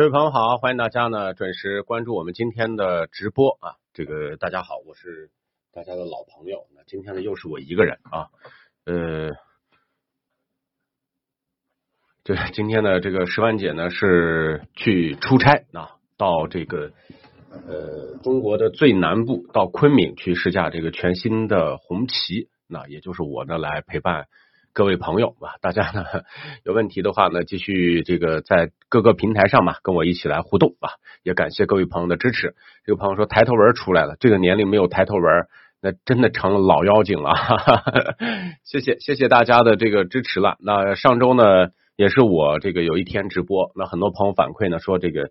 各位朋友好，欢迎大家呢准时关注我们今天的直播啊。这个大家好，我是大家的老朋友。那今天呢又是我一个人啊，呃，对，今天的这个石万姐呢是去出差啊，到这个呃中国的最南部，到昆明去试驾这个全新的红旗。那也就是我呢来陪伴。各位朋友啊，大家呢 有问题的话呢，继续这个在各个平台上嘛，跟我一起来互动啊。也感谢各位朋友的支持。这个朋友说抬头纹出来了，这个年龄没有抬头纹，那真的成了老妖精了。谢谢谢谢大家的这个支持了。那上周呢，也是我这个有一天直播，那很多朋友反馈呢说这个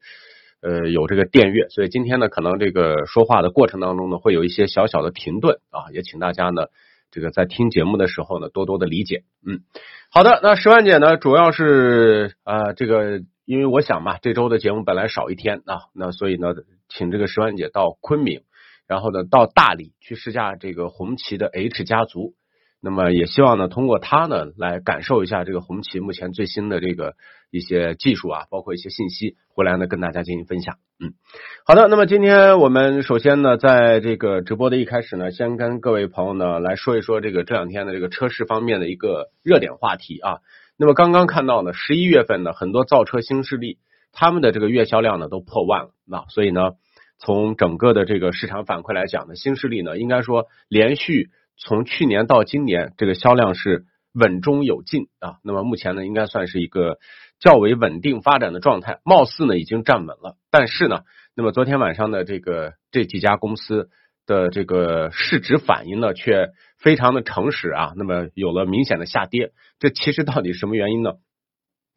呃有这个电乐，所以今天呢可能这个说话的过程当中呢会有一些小小的停顿啊，也请大家呢。这个在听节目的时候呢，多多的理解。嗯，好的，那十万姐呢，主要是啊，这个因为我想嘛，这周的节目本来少一天啊，那所以呢，请这个十万姐到昆明，然后呢到大理去试驾这个红旗的 H 家族。那么也希望呢，通过它呢，来感受一下这个红旗目前最新的这个一些技术啊，包括一些信息，回来呢跟大家进行分享。嗯，好的，那么今天我们首先呢，在这个直播的一开始呢，先跟各位朋友呢来说一说这个这两天的这个车市方面的一个热点话题啊。那么刚刚看到呢，十一月份呢，很多造车新势力他们的这个月销量呢都破万了，那所以呢，从整个的这个市场反馈来讲呢，新势力呢应该说连续。从去年到今年，这个销量是稳中有进啊。那么目前呢，应该算是一个较为稳定发展的状态，貌似呢已经站稳了。但是呢，那么昨天晚上的这个这几家公司的这个市值反应呢，却非常的诚实啊。那么有了明显的下跌，这其实到底什么原因呢？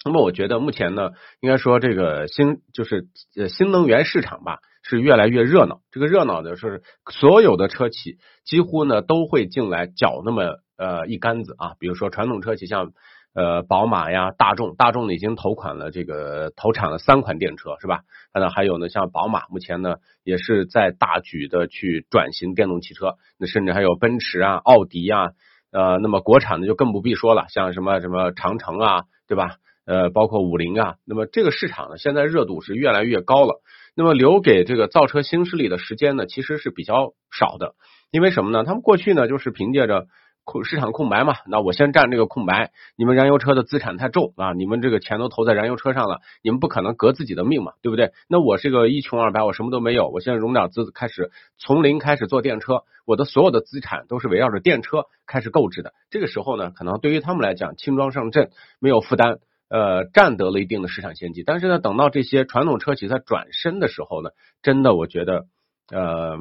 那么我觉得目前呢，应该说这个新就是呃新能源市场吧。是越来越热闹，这个热闹的是所有的车企几乎呢都会进来搅那么呃一竿子啊，比如说传统车企像呃宝马呀、大众，大众呢已经投款了这个投产了三款电车是吧？那还有呢像宝马目前呢也是在大举的去转型电动汽车，那甚至还有奔驰啊、奥迪啊，呃那么国产的就更不必说了，像什么什么长城啊，对吧？呃包括五菱啊，那么这个市场呢现在热度是越来越高了。那么留给这个造车新势力的时间呢，其实是比较少的，因为什么呢？他们过去呢就是凭借着空市场空白嘛，那我先占这个空白。你们燃油车的资产太重啊，你们这个钱都投在燃油车上了，你们不可能革自己的命嘛，对不对？那我是个一穷二白，我什么都没有，我现在融点资开始从零开始做电车，我的所有的资产都是围绕着电车开始购置的。这个时候呢，可能对于他们来讲轻装上阵，没有负担。呃，占得了一定的市场先机，但是呢，等到这些传统车企在转身的时候呢，真的我觉得，呃，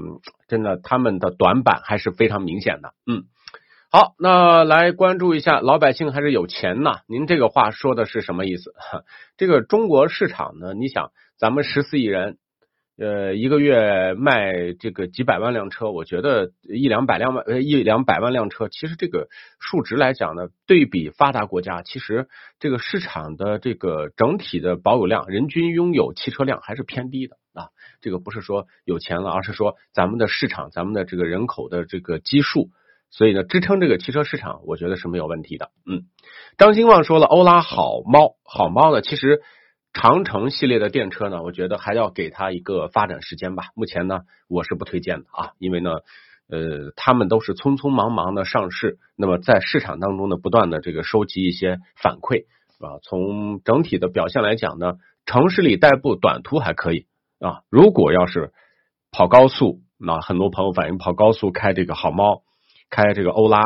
真的他们的短板还是非常明显的。嗯，好，那来关注一下，老百姓还是有钱呐？您这个话说的是什么意思？这个中国市场呢？你想，咱们十四亿人。呃，一个月卖这个几百万辆车，我觉得一两百辆万呃一两百万辆车，其实这个数值来讲呢，对比发达国家，其实这个市场的这个整体的保有量，人均拥有汽车量还是偏低的啊。这个不是说有钱了，而是说咱们的市场，咱们的这个人口的这个基数，所以呢，支撑这个汽车市场，我觉得是没有问题的。嗯，张兴旺说了，欧拉好猫，好猫呢，其实。长城系列的电车呢，我觉得还要给它一个发展时间吧。目前呢，我是不推荐的啊，因为呢，呃，他们都是匆匆忙忙的上市，那么在市场当中呢，不断的这个收集一些反馈啊。从整体的表现来讲呢，城市里代步短途还可以啊。如果要是跑高速，那很多朋友反映跑高速开这个好猫，开这个欧拉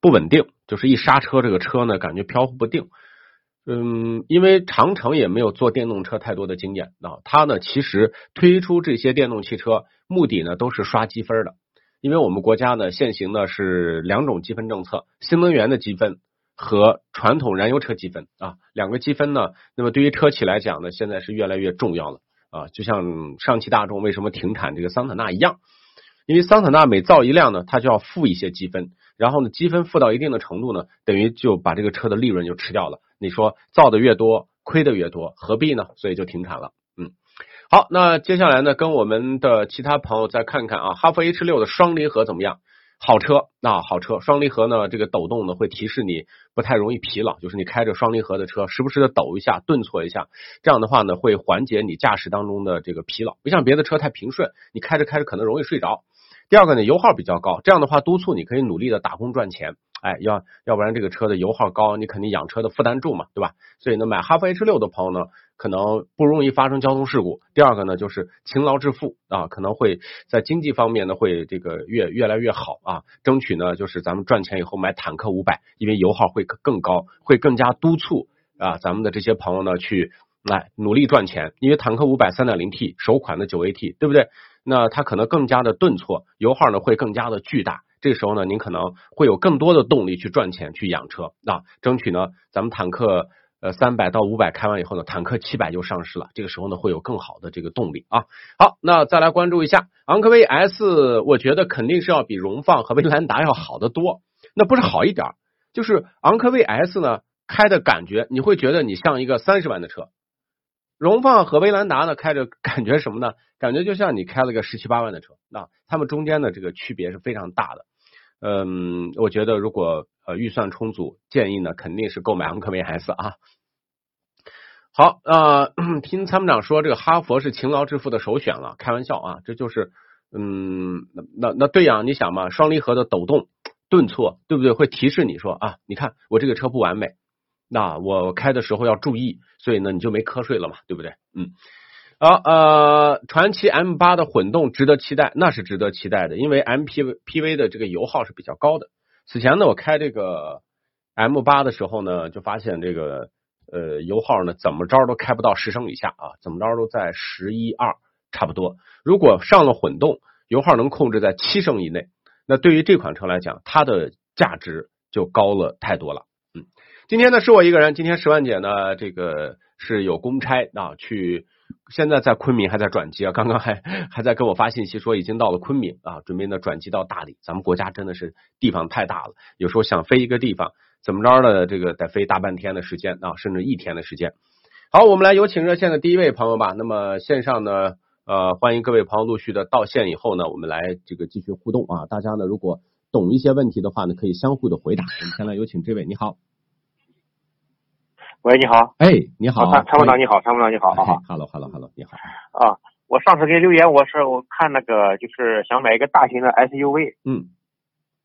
不稳定，就是一刹车这个车呢，感觉飘忽不定。嗯，因为长城也没有做电动车太多的经验啊，它呢其实推出这些电动汽车目的呢都是刷积分的，因为我们国家呢现行的是两种积分政策，新能源的积分和传统燃油车积分啊，两个积分呢，那么对于车企来讲呢，现在是越来越重要了啊，就像上汽大众为什么停产这个桑塔纳一样，因为桑塔纳每造一辆呢，它就要付一些积分，然后呢，积分付到一定的程度呢，等于就把这个车的利润就吃掉了。你说造的越多，亏的越多，何必呢？所以就停产了。嗯，好，那接下来呢，跟我们的其他朋友再看看啊，哈弗 H 六的双离合怎么样？好车啊，好车！双离合呢，这个抖动呢会提示你不太容易疲劳，就是你开着双离合的车，时不时的抖一下、顿挫一下，这样的话呢会缓解你驾驶当中的这个疲劳。不像别的车太平顺，你开着开着可能容易睡着。第二个呢，油耗比较高，这样的话督促你可以努力的打工赚钱。哎，要要不然这个车的油耗高，你肯定养车的负担重嘛，对吧？所以呢，买哈弗 H 六的朋友呢，可能不容易发生交通事故。第二个呢，就是勤劳致富啊，可能会在经济方面呢会这个越越来越好啊，争取呢就是咱们赚钱以后买坦克五百，因为油耗会更高，会更加督促啊咱们的这些朋友呢去来努力赚钱，因为坦克五百三点零 T 首款的九 AT，对不对？那它可能更加的顿挫，油耗呢会更加的巨大。这时候呢，您可能会有更多的动力去赚钱、去养车啊，争取呢，咱们坦克呃三百到五百开完以后呢，坦克七百就上市了。这个时候呢，会有更好的这个动力啊。好，那再来关注一下昂科威 S，我觉得肯定是要比荣放和威兰达要好得多。那不是好一点，就是昂科威 S 呢，开的感觉你会觉得你像一个三十万的车。荣放和威兰达呢，开着感觉什么呢？感觉就像你开了个十七八万的车，那它们中间的这个区别是非常大的。嗯，我觉得如果呃预算充足，建议呢肯定是购买昂科威 S 啊。好啊，听参谋长说这个哈佛是勤劳致富的首选了，开玩笑啊，这就是嗯，那那对呀，你想嘛，双离合的抖动、顿挫，对不对？会提示你说啊，你看我这个车不完美，那我开的时候要注意，所以呢你就没瞌睡了嘛，对不对？嗯。好，呃，传奇 M 八的混动值得期待，那是值得期待的，因为 MPV 的这个油耗是比较高的。此前呢，我开这个 M 八的时候呢，就发现这个呃油耗呢怎么着都开不到十升以下啊，怎么着都在十一二差不多。如果上了混动，油耗能控制在七升以内，那对于这款车来讲，它的价值就高了太多了。嗯，今天呢是我一个人，今天十万姐呢这个是有公差啊去。现在在昆明还在转机啊，刚刚还 还在给我发信息说已经到了昆明啊，准备呢转机到大理。咱们国家真的是地方太大了，有时候想飞一个地方，怎么着的这个得飞大半天的时间啊，甚至一天的时间。好，我们来有请热线的第一位朋友吧。那么线上呢，呃，欢迎各位朋友陆续的到线以后呢，我们来这个继续互动啊。大家呢，如果懂一些问题的话呢，可以相互的回答。我们先来有请这位，你好。喂，你好。哎，你好，参参谋长，你好，参谋长，你好。哈，Hello，Hello，Hello，你好。啊，我上次给留言，我是我看那个，就是想买一个大型的 SUV。嗯。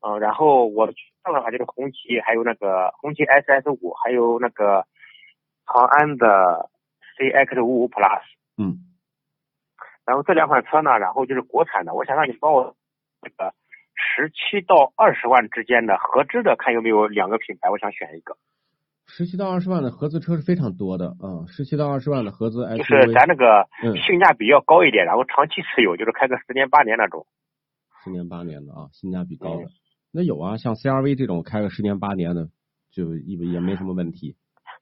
嗯，然后我看的话就是红旗，还有那个红旗 SS 五，还有那个长安的 CX 五五 Plus。嗯。然后这两款车呢，然后就是国产的，我想让你帮我那个十七到二十万之间的合资的，看有没有两个品牌，我想选一个。十七到二十万的合资车是非常多的啊，十七到二十万的合资 SUV，就是咱那个性价比要高一点，然后长期持有，就是开个十年八年那种。十年八年的啊，性价比高的，那有啊，像 CRV 这种开个十年八年的，就也也没什么问题。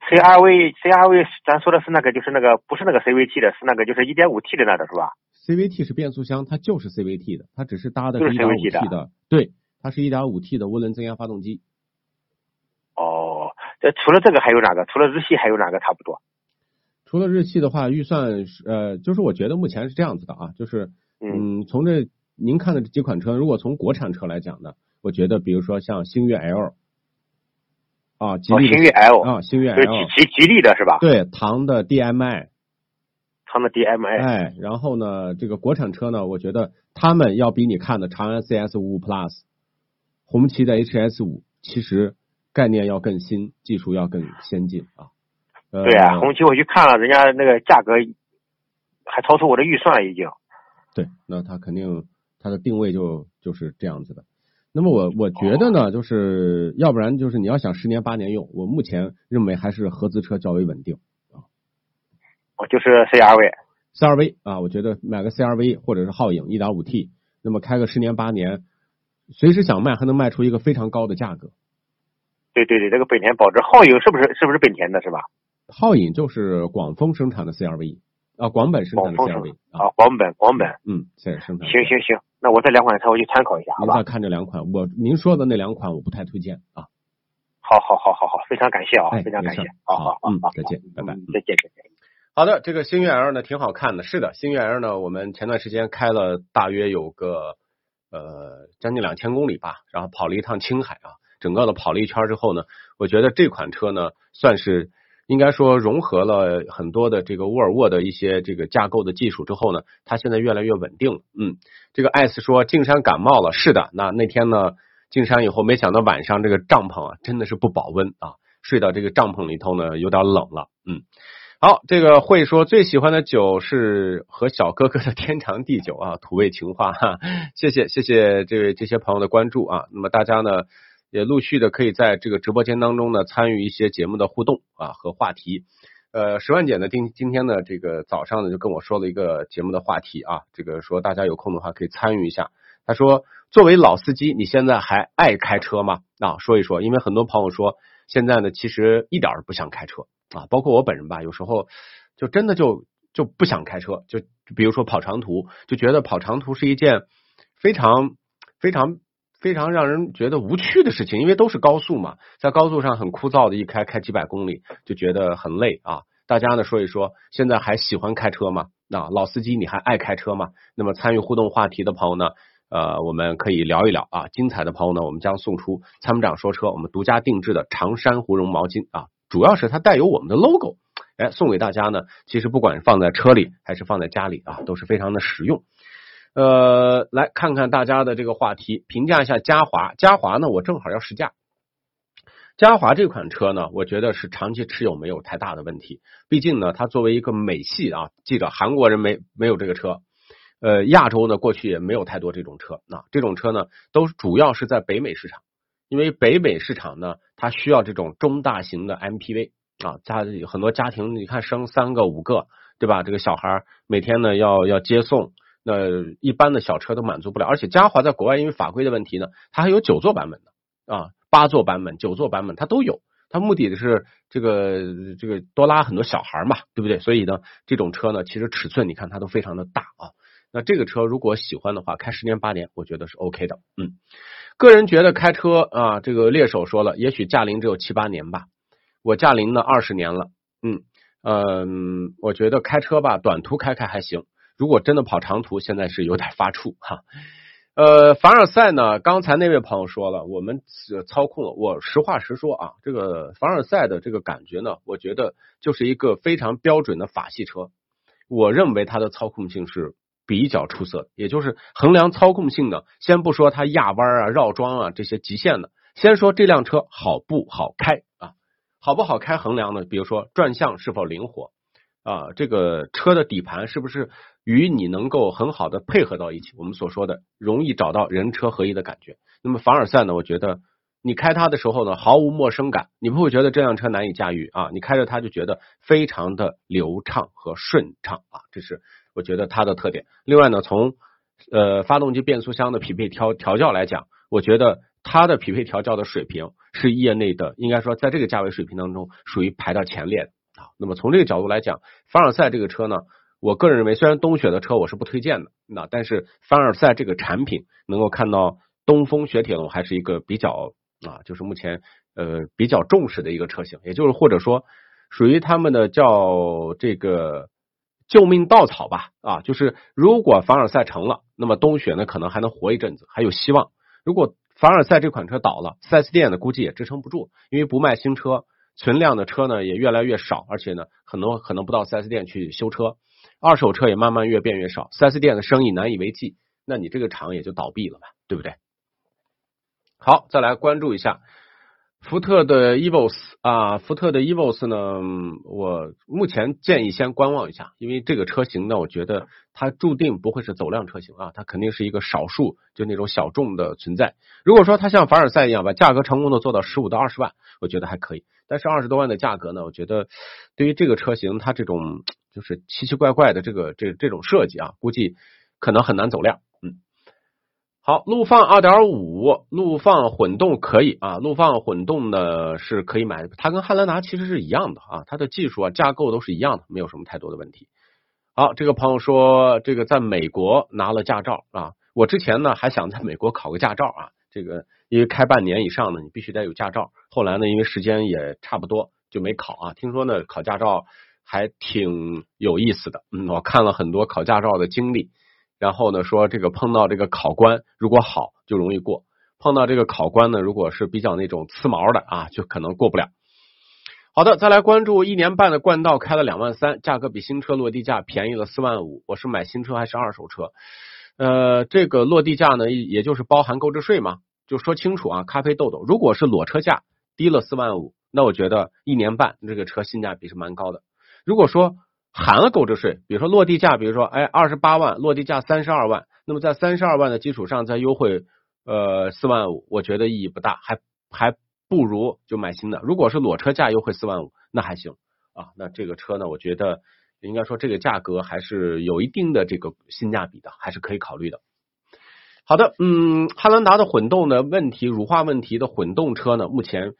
CRV CRV，咱说的是那个，就是那个不是那个 CVT 的，是那个就是一点五 T 的那个是吧？CVT 是变速箱，它就是 CVT 的，它只是搭的是一点五 T 的，对，它是一点五 T 的涡轮增压发动机。呃，除了这个还有哪个？除了日系还有哪个差不多？除了日系的话，预算是呃，就是我觉得目前是这样子的啊，就是嗯，从这您看的这几款车，如果从国产车来讲呢，我觉得比如说像星越 L 啊，吉利星越 L 啊，星越 L 吉吉吉利的是吧？对，唐的 DMI，唐的 DMI，哎，然后呢，这个国产车呢，我觉得他们要比你看的长安 CS 五五 Plus，红旗的 HS 五，其实。概念要更新，技术要更先进啊！对啊，红旗我去看了，人家那个价格还超出我的预算了，已经。对，那它肯定它的定位就就是这样子的。那么我我觉得呢，就是要不然就是你要想十年八年用，我目前认为还是合资车较为稳定啊。哦，就是 CRV，CRV 啊，我觉得买个 CRV 或者是皓影 1.5T，那么开个十年八年，随时想卖还能卖出一个非常高的价格。对对对，这个本田保值，皓影是不是是不是本田的是吧？皓影就是广丰生产的 CRV。啊，广本生产的 CRV 啊，啊，广本广本。嗯，现在生产行行行，那我这两款车我去参考一下，好吧您再？看这两款，我您说的那两款我不太推荐啊。好好好好好，非常感谢啊，哎非常感谢好好好好好，嗯再见拜拜嗯再见再见。好的，这个星越 L 呢挺好看的，是的，星越 L 呢，我们前段时间开了大约有个呃将近两千公里吧，然后跑了一趟青海啊，整个的跑了一圈之后呢，我觉得这款车呢算是应该说融合了很多的这个沃尔沃的一些这个架构的技术之后呢，它现在越来越稳定。嗯，这个艾斯说进山感冒了，是的，那那天呢进山以后，没想到晚上这个帐篷啊真的是不保温啊，睡到这个帐篷里头呢有点冷了，嗯。好，这个会说最喜欢的酒是和小哥哥的天长地久啊，土味情话哈，谢谢谢谢这位这些朋友的关注啊。那么大家呢也陆续的可以在这个直播间当中呢参与一些节目的互动啊和话题。呃，十万姐呢今今天呢这个早上呢就跟我说了一个节目的话题啊，这个说大家有空的话可以参与一下。他说，作为老司机，你现在还爱开车吗？啊，说一说，因为很多朋友说现在呢其实一点儿不想开车。啊，包括我本人吧，有时候就真的就就不想开车，就比如说跑长途，就觉得跑长途是一件非常非常非常让人觉得无趣的事情，因为都是高速嘛，在高速上很枯燥的一开开几百公里，就觉得很累啊。大家呢说一说，现在还喜欢开车吗？啊，老司机你还爱开车吗？那么参与互动话题的朋友呢？呃，我们可以聊一聊啊。精彩的朋友呢，我们将送出参谋长说车我们独家定制的长衫狐绒毛巾啊。主要是它带有我们的 logo，哎，送给大家呢。其实不管放在车里还是放在家里啊，都是非常的实用。呃，来看看大家的这个话题，评价一下嘉华。嘉华呢，我正好要试驾。嘉华这款车呢，我觉得是长期持有没有太大的问题。毕竟呢，它作为一个美系啊，记着韩国人没没有这个车，呃，亚洲呢过去也没有太多这种车。那这种车呢，都主要是在北美市场。因为北美市场呢，它需要这种中大型的 MPV 啊，家很多家庭你看生三个五个，对吧？这个小孩每天呢要要接送，那一般的小车都满足不了。而且嘉华在国外因为法规的问题呢，它还有九座版本的啊，八座版本、九座版本它都有。它目的的是这个这个多拉很多小孩嘛，对不对？所以呢，这种车呢，其实尺寸你看它都非常的大啊。那这个车如果喜欢的话，开十年八年，我觉得是 OK 的。嗯，个人觉得开车啊，这个猎手说了，也许驾龄只有七八年吧，我驾龄呢二十年了。嗯嗯，我觉得开车吧，短途开开还行，如果真的跑长途，现在是有点发怵哈。呃，凡尔赛呢，刚才那位朋友说了，我们操控了，我实话实说啊，这个凡尔赛的这个感觉呢，我觉得就是一个非常标准的法系车，我认为它的操控性是。比较出色的，也就是衡量操控性呢，先不说它压弯啊、绕桩啊这些极限的，先说这辆车好不好开啊？好不好开衡量呢？比如说转向是否灵活啊，这个车的底盘是不是与你能够很好的配合到一起？我们所说的容易找到人车合一的感觉。那么凡尔赛呢？我觉得你开它的时候呢，毫无陌生感，你不会觉得这辆车难以驾驭啊？你开着它就觉得非常的流畅和顺畅啊，这是。我觉得它的特点。另外呢，从呃发动机变速箱的匹配调调教来讲，我觉得它的匹配调教的水平是业内的，应该说在这个价位水平当中属于排到前列的啊。那么从这个角度来讲，凡尔赛这个车呢，我个人认为虽然冬雪的车我是不推荐的，那但是凡尔赛这个产品能够看到东风雪铁龙还是一个比较啊，就是目前呃比较重视的一个车型，也就是或者说属于他们的叫这个。救命稻草吧，啊，就是如果凡尔赛成了，那么冬雪呢可能还能活一阵子，还有希望。如果凡尔赛这款车倒了，四 S 店呢估计也支撑不住，因为不卖新车，存量的车呢也越来越少，而且呢很多可能不到四 S 店去修车，二手车也慢慢越变越少，四 S 店的生意难以为继，那你这个厂也就倒闭了吧，对不对？好，再来关注一下。福特的 Evos 啊，福特的 Evos 呢，我目前建议先观望一下，因为这个车型呢，我觉得它注定不会是走量车型啊，它肯定是一个少数就那种小众的存在。如果说它像凡尔赛一样把价格成功的做到十五到二十万，我觉得还可以。但是二十多万的价格呢，我觉得对于这个车型，它这种就是奇奇怪怪的这个这这种设计啊，估计可能很难走量。嗯好，陆放二点五，陆放混动可以啊，陆放混动呢是可以买，它跟汉兰达其实是一样的啊，它的技术啊架构都是一样的，没有什么太多的问题。好，这个朋友说，这个在美国拿了驾照啊，我之前呢还想在美国考个驾照啊，这个因为开半年以上呢，你必须得有驾照。后来呢，因为时间也差不多，就没考啊。听说呢，考驾照还挺有意思的，嗯，我看了很多考驾照的经历，然后呢说这个碰到这个考官如果好就容易过，碰到这个考官呢如果是比较那种刺毛的啊，就可能过不了。好的，再来关注一年半的冠道开了两万三，价格比新车落地价便宜了四万五。我是买新车还是二手车？呃，这个落地价呢，也就是包含购置税嘛，就说清楚啊。咖啡豆豆，如果是裸车价低了四万五，那我觉得一年半这个车性价比是蛮高的。如果说含了购置税，比如说落地价，比如说哎二十八万，落地价三十二万，那么在三十二万的基础上再优惠呃四万五，我觉得意义不大，还还。不如就买新的。如果是裸车价优惠四万五，那还行啊。那这个车呢，我觉得应该说这个价格还是有一定的这个性价比的，还是可以考虑的。好的，嗯，汉兰达的混动的问题，乳化问题的混动车呢，目前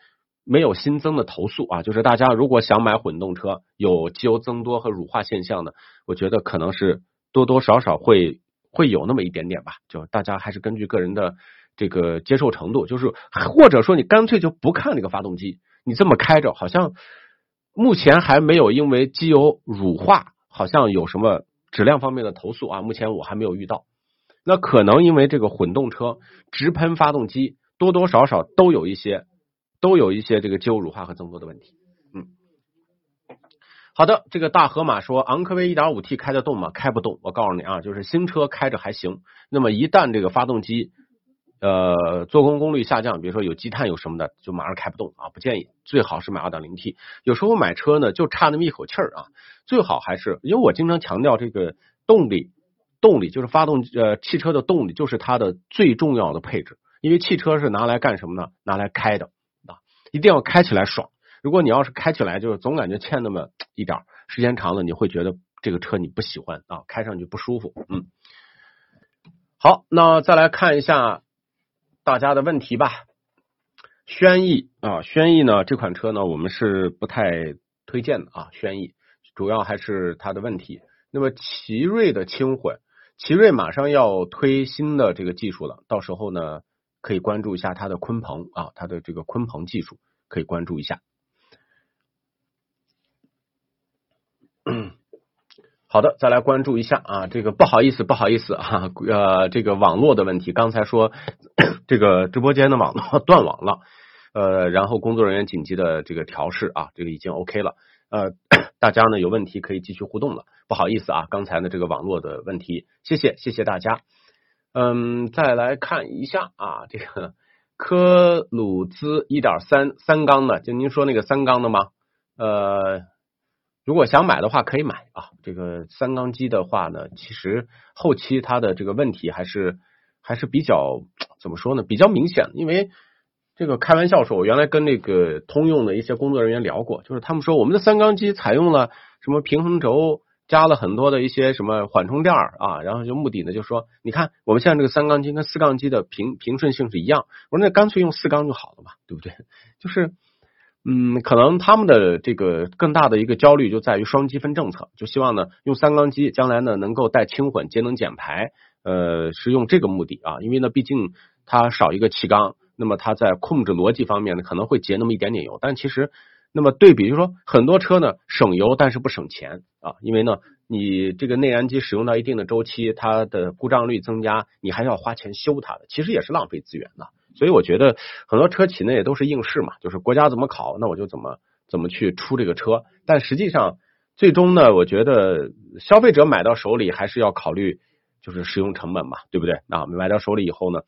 没有新增的投诉啊。就是大家如果想买混动车，有机油增多和乳化现象呢，我觉得可能是多多少少会会有那么一点点吧。就大家还是根据个人的。这个接受程度，就是或者说你干脆就不看那个发动机，你这么开着，好像目前还没有因为机油乳化，好像有什么质量方面的投诉啊？目前我还没有遇到。那可能因为这个混动车直喷发动机，多多少少都有一些都有一些这个机油乳化和增多的问题。嗯，好的，这个大河马说，昂科威一点五 T 开得动吗？开不动。我告诉你啊，就是新车开着还行，那么一旦这个发动机呃，做工功率下降，比如说有积碳有什么的，就马上开不动啊，不建议。最好是买二点零 T。有时候买车呢，就差那么一口气儿啊，最好还是，因为我经常强调这个动力，动力就是发动呃汽车的动力就是它的最重要的配置，因为汽车是拿来干什么呢？拿来开的啊，一定要开起来爽。如果你要是开起来就是总感觉欠那么一点，时间长了你会觉得这个车你不喜欢啊，开上去不舒服。嗯，好，那再来看一下。大家的问题吧，轩逸啊，轩逸呢这款车呢，我们是不太推荐的啊。轩逸主要还是它的问题。那么奇瑞的轻混，奇瑞马上要推新的这个技术了，到时候呢可以关注一下它的鲲鹏啊，它的这个鲲鹏技术可以关注一下。好的，再来关注一下啊，这个不好意思，不好意思啊，呃，这个网络的问题，刚才说这个直播间的网络断网了，呃，然后工作人员紧急的这个调试啊，这个已经 OK 了，呃，大家呢有问题可以继续互动了，不好意思啊，刚才呢这个网络的问题，谢谢谢谢大家，嗯，再来看一下啊，这个科鲁兹一点三三缸的，就您说那个三缸的吗？呃。如果想买的话，可以买啊。这个三缸机的话呢，其实后期它的这个问题还是还是比较怎么说呢？比较明显。因为这个开玩笑说，我原来跟那个通用的一些工作人员聊过，就是他们说我们的三缸机采用了什么平衡轴，加了很多的一些什么缓冲垫儿啊，然后就目的呢，就说你看我们现在这个三缸机跟四缸机的平平顺性是一样。我说那干脆用四缸就好了嘛，对不对？就是。嗯，可能他们的这个更大的一个焦虑就在于双积分政策，就希望呢用三缸机，将来呢能够带轻混、节能减排，呃，是用这个目的啊。因为呢，毕竟它少一个气缸，那么它在控制逻辑方面呢可能会节那么一点点油，但其实那么对比，就是说很多车呢省油，但是不省钱啊，因为呢你这个内燃机使用到一定的周期，它的故障率增加，你还要花钱修它的，其实也是浪费资源的。所以我觉得很多车企呢也都是应试嘛，就是国家怎么考，那我就怎么怎么去出这个车。但实际上，最终呢，我觉得消费者买到手里还是要考虑就是使用成本嘛，对不对？啊，买到手里以后呢，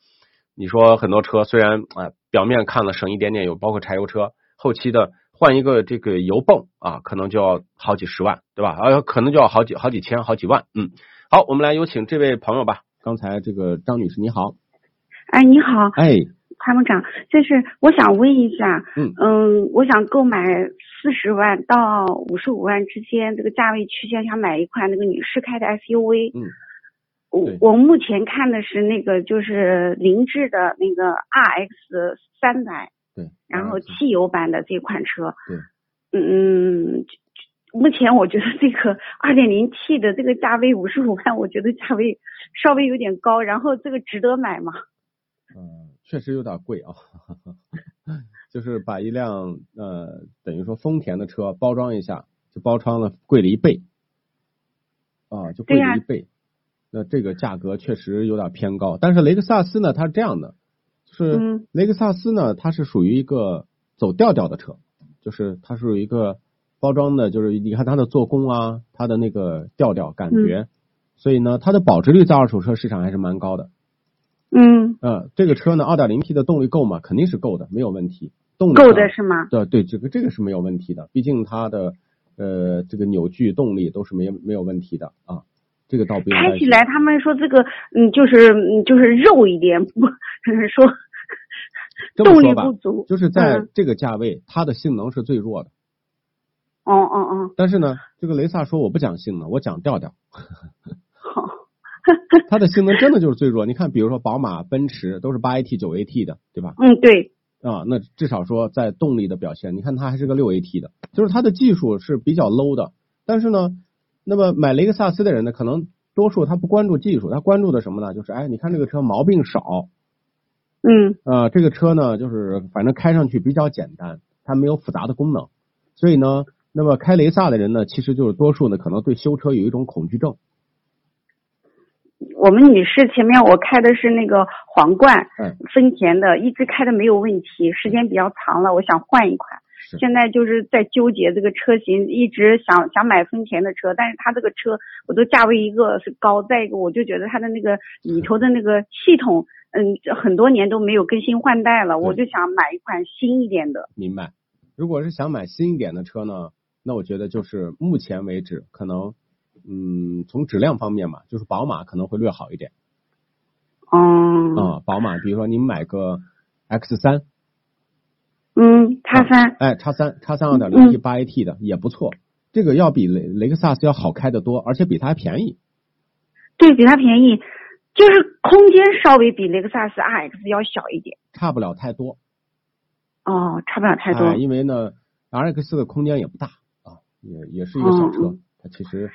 你说很多车虽然啊表面看了省一点点油，包括柴油车，后期的换一个这个油泵啊，可能就要好几十万，对吧？啊，可能就要好几好几千、好几万。嗯，好，我们来有请这位朋友吧。刚才这个张女士你好。哎，你好，哎，参谋长，就是我想问一下，嗯嗯，我想购买四十万到五十五万之间这个价位区间，想买一款那个女士开的 SUV，嗯，我我目前看的是那个就是凌志的那个 RX 三百，对，然后汽油版的这款车，对，嗯，目前我觉得这个二点零 T 的这个价位五十五万，我觉得价位稍微有点高，然后这个值得买吗？嗯，确实有点贵啊，就是把一辆呃等于说丰田的车包装一下，就包装了贵了一倍，啊，就贵了一倍。那这个价格确实有点偏高，但是雷克萨斯呢，它是这样的，就是雷克萨斯呢，它是属于一个走调调的车，就是它是有一个包装的，就是你看它的做工啊，它的那个调调感觉，所以呢，它的保值率在二手车市场还是蛮高的。嗯，呃，这个车呢，二点零 T 的动力够吗？肯定是够的，没有问题。动力够的是吗？对对，这个这个是没有问题的，毕竟它的呃这个扭矩动力都是没没有问题的啊。这个倒不用开起来，他们说这个嗯，就是嗯，就是肉一点，不说动力不足。就是在这个价位，它的性能是最弱的。哦哦哦。但是呢，这个雷萨说我不讲性能，我讲调调。好。它的性能真的就是最弱。你看，比如说宝马、奔驰都是八 AT、九 AT 的，对吧？嗯，对。啊，那至少说在动力的表现，你看它还是个六 AT 的，就是它的技术是比较 low 的。但是呢。那么买雷克萨斯的人呢，可能多数他不关注技术，他关注的什么呢？就是哎，你看这个车毛病少，嗯，啊，这个车呢，就是反正开上去比较简单，它没有复杂的功能，所以呢，那么开雷萨的人呢，其实就是多数呢，可能对修车有一种恐惧症。我们女士前面我开的是那个皇冠，嗯，丰田的，一直开的没有问题，时间比较长了，我想换一款。现在就是在纠结这个车型，一直想想买丰田的车，但是它这个车，我都价位一个是高，再一个我就觉得它的那个里头的那个系统，嗯，很多年都没有更新换代了，我就想买一款新一点的。明白。如果是想买新一点的车呢，那我觉得就是目前为止可能，嗯，从质量方面嘛，就是宝马可能会略好一点。嗯。啊，宝马，比如说你买个 X 三。嗯，叉三，哎，叉三，叉三二点零 T 八 AT 的也不错，这个要比雷雷克萨斯要好开的多，而且比它还便宜。对比它便宜，就是空间稍微比雷克萨斯 RX 要小一点，差不了太多。哦，差不了太多。因为呢，RX 的空间也不大啊，也也是一个小车，它其实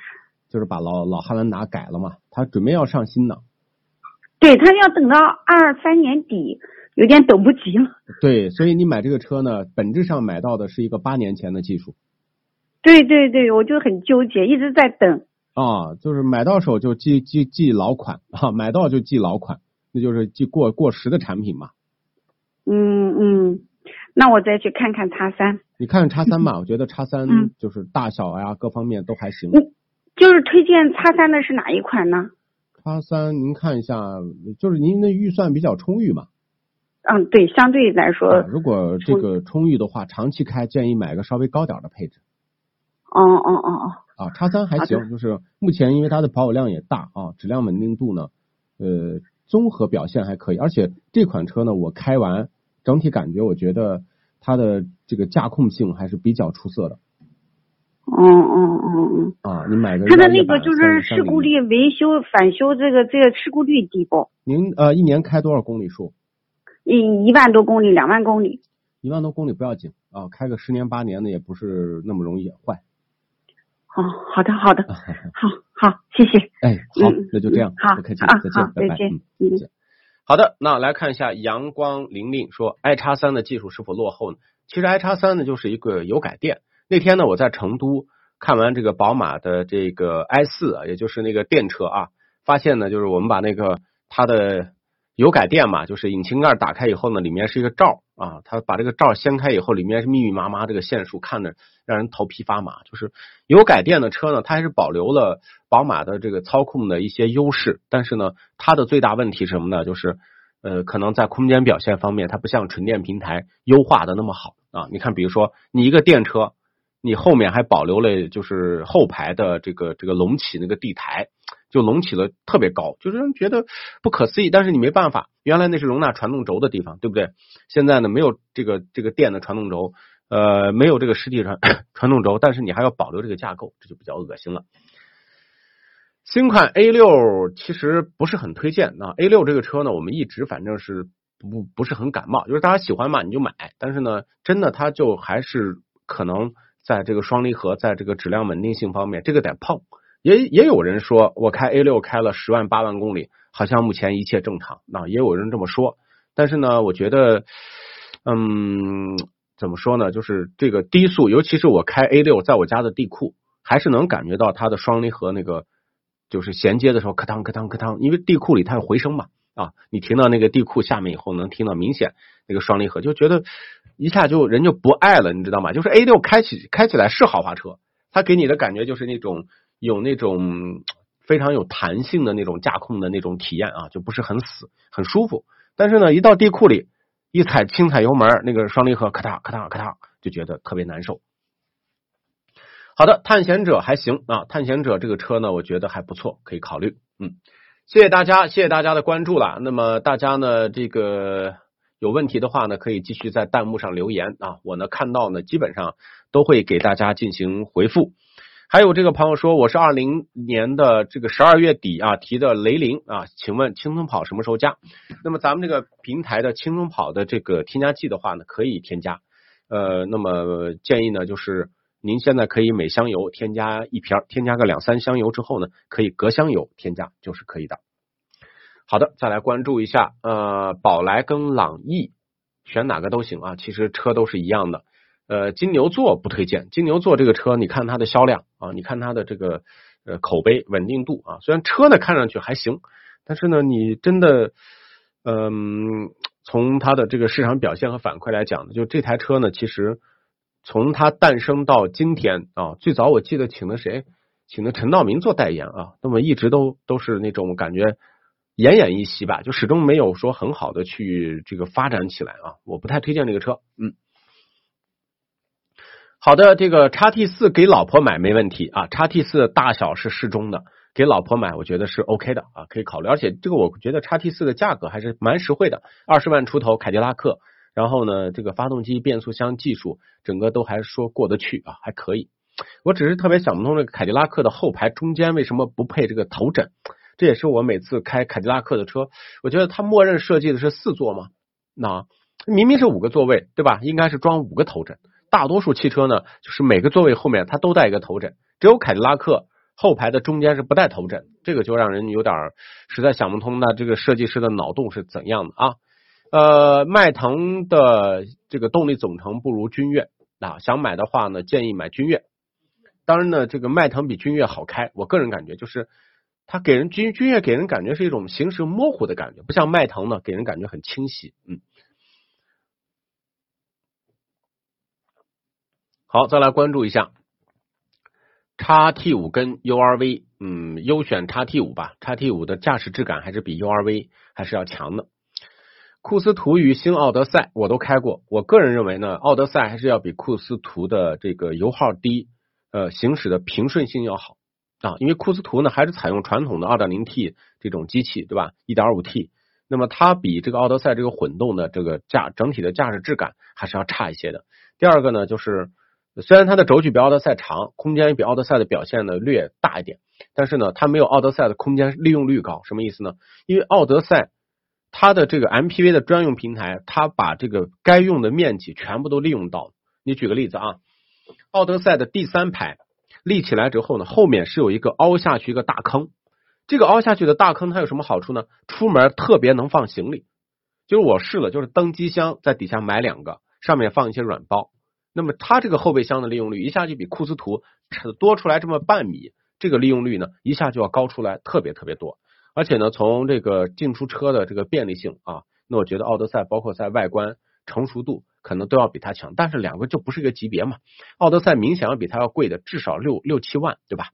就是把老老汉兰达改了嘛，它准备要上新的。对，它要等到二三年底。有点等不及了。对，所以你买这个车呢，本质上买到的是一个八年前的技术。对对对，我就很纠结，一直在等。啊，就是买到手就记记记老款啊，买到就记老款，那就是记过过时的产品嘛。嗯嗯，那我再去看看叉三。你看看叉三吧，我觉得叉三就是大小呀各方面都还行。就是推荐叉三的是哪一款呢？叉三，您看一下，就是您的预算比较充裕嘛。嗯，对，相对来说，如果这个充裕的话，长期开建议买个稍微高点的配置。哦哦哦哦。啊，叉三还行，就是目前因为它的保有量也大啊，质量稳定度呢，呃，综合表现还可以，而且这款车呢，我开完整体感觉，我觉得它的这个驾控性还是比较出色的。嗯嗯嗯嗯。啊，你买个它的那个就是事故率维修返修这个这个事故率低不？您呃一年开多少公里数？一一万多公里，两万公里，一万多公里不要紧啊，开个十年八年的也不是那么容易坏。哦，好的，好的，好好，谢谢。哎，好，那就这样，好，不客气，啊再见，拜拜，再见。好的，那来看一下阳光玲玲说，i 叉三的技术是否落后呢？其实 i 叉三呢就是一个油改电。那天呢我在成都看完这个宝马的这个 i 四啊，也就是那个电车啊，发现呢就是我们把那个它的。油改电嘛，就是引擎盖打开以后呢，里面是一个罩啊，它把这个罩掀开以后，里面是密密麻麻这个线束，看着让人头皮发麻。就是油改电的车呢，它还是保留了宝马的这个操控的一些优势，但是呢，它的最大问题是什么呢？就是呃，可能在空间表现方面，它不像纯电平台优化的那么好啊。你看，比如说你一个电车，你后面还保留了就是后排的这个这个隆起那个地台。就隆起了特别高，就是人觉得不可思议。但是你没办法，原来那是容纳传动轴的地方，对不对？现在呢，没有这个这个电的传动轴，呃，没有这个实体传 传动轴，但是你还要保留这个架构，这就比较恶心了。新款 A 六其实不是很推荐啊。A 六这个车呢，我们一直反正是不不是很感冒，就是大家喜欢嘛你就买，但是呢，真的它就还是可能在这个双离合，在这个质量稳定性方面，这个得碰。也也有人说我开 A 六开了十万八万公里，好像目前一切正常。那也有人这么说，但是呢，我觉得，嗯，怎么说呢？就是这个低速，尤其是我开 A 六，在我家的地库，还是能感觉到它的双离合那个就是衔接的时候，咔当咔当咔当，因为地库里它有回声嘛。啊，你停到那个地库下面以后，能听到明显那个双离合，就觉得一下就人就不爱了，你知道吗？就是 A 六开起开起来是豪华车，它给你的感觉就是那种有那种非常有弹性的那种驾控的那种体验啊，就不是很死，很舒服。但是呢，一到地库里，一踩轻踩油门，那个双离合咔嗒咔嗒咔嗒，就觉得特别难受。好的，探险者还行啊，探险者这个车呢，我觉得还不错，可以考虑，嗯。谢谢大家，谢谢大家的关注了。那么大家呢，这个有问题的话呢，可以继续在弹幕上留言啊。我呢看到呢，基本上都会给大家进行回复。还有这个朋友说，我是二零年的这个十二月底啊提的雷凌啊，请问轻松跑什么时候加？那么咱们这个平台的轻松跑的这个添加剂的话呢，可以添加。呃，那么建议呢就是。您现在可以每箱油添加一瓶，添加个两三箱油之后呢，可以隔箱油添加，就是可以的。好的，再来关注一下，呃，宝来跟朗逸选哪个都行啊，其实车都是一样的。呃，金牛座不推荐，金牛座这个车，你看它的销量啊，你看它的这个呃口碑稳定度啊，虽然车呢看上去还行，但是呢，你真的，嗯，从它的这个市场表现和反馈来讲呢，就这台车呢，其实。从它诞生到今天啊，最早我记得请的谁，请的陈道明做代言啊，那么一直都都是那种感觉奄奄一息吧，就始终没有说很好的去这个发展起来啊，我不太推荐这个车。嗯，好的，这个叉 T 四给老婆买没问题啊，叉 T 四大小是适中的，给老婆买我觉得是 OK 的啊，可以考虑，而且这个我觉得叉 T 四的价格还是蛮实惠的，二十万出头，凯迪拉克。然后呢，这个发动机、变速箱技术，整个都还说过得去啊，还可以。我只是特别想不通，这个凯迪拉克的后排中间为什么不配这个头枕？这也是我每次开凯迪拉克的车，我觉得它默认设计的是四座嘛，那明明是五个座位，对吧？应该是装五个头枕。大多数汽车呢，就是每个座位后面它都带一个头枕，只有凯迪拉克后排的中间是不带头枕，这个就让人有点实在想不通，那这个设计师的脑洞是怎样的啊？呃，迈腾的这个动力总成不如君越啊，想买的话呢，建议买君越。当然呢，这个迈腾比君越好开，我个人感觉就是它给人君君越给人感觉是一种行驶模糊的感觉，不像迈腾呢给人感觉很清晰。嗯，好，再来关注一下叉 T 五跟 URV，嗯，优选叉 T 五吧，叉 T 五的驾驶质感还是比 URV 还是要强的。库斯图与新奥德赛我都开过，我个人认为呢，奥德赛还是要比库斯图的这个油耗低，呃，行驶的平顺性要好啊，因为库斯图呢还是采用传统的二点零 T 这种机器，对吧？一点五 T，那么它比这个奥德赛这个混动的这个驾整体的驾驶质感还是要差一些的。第二个呢，就是虽然它的轴距比奥德赛长，空间也比奥德赛的表现呢略大一点，但是呢，它没有奥德赛的空间利用率高。什么意思呢？因为奥德赛。它的这个 MPV 的专用平台，它把这个该用的面积全部都利用到。你举个例子啊，奥德赛的第三排立起来之后呢，后面是有一个凹下去一个大坑。这个凹下去的大坑它有什么好处呢？出门特别能放行李。就是我试了，就是登机箱在底下买两个，上面放一些软包。那么它这个后备箱的利用率一下就比库斯图多出来这么半米，这个利用率呢一下就要高出来特别特别多。而且呢，从这个进出车的这个便利性啊，那我觉得奥德赛包括在外观成熟度可能都要比它强，但是两个就不是一个级别嘛。奥德赛明显要比它要贵的至少六六七万，对吧？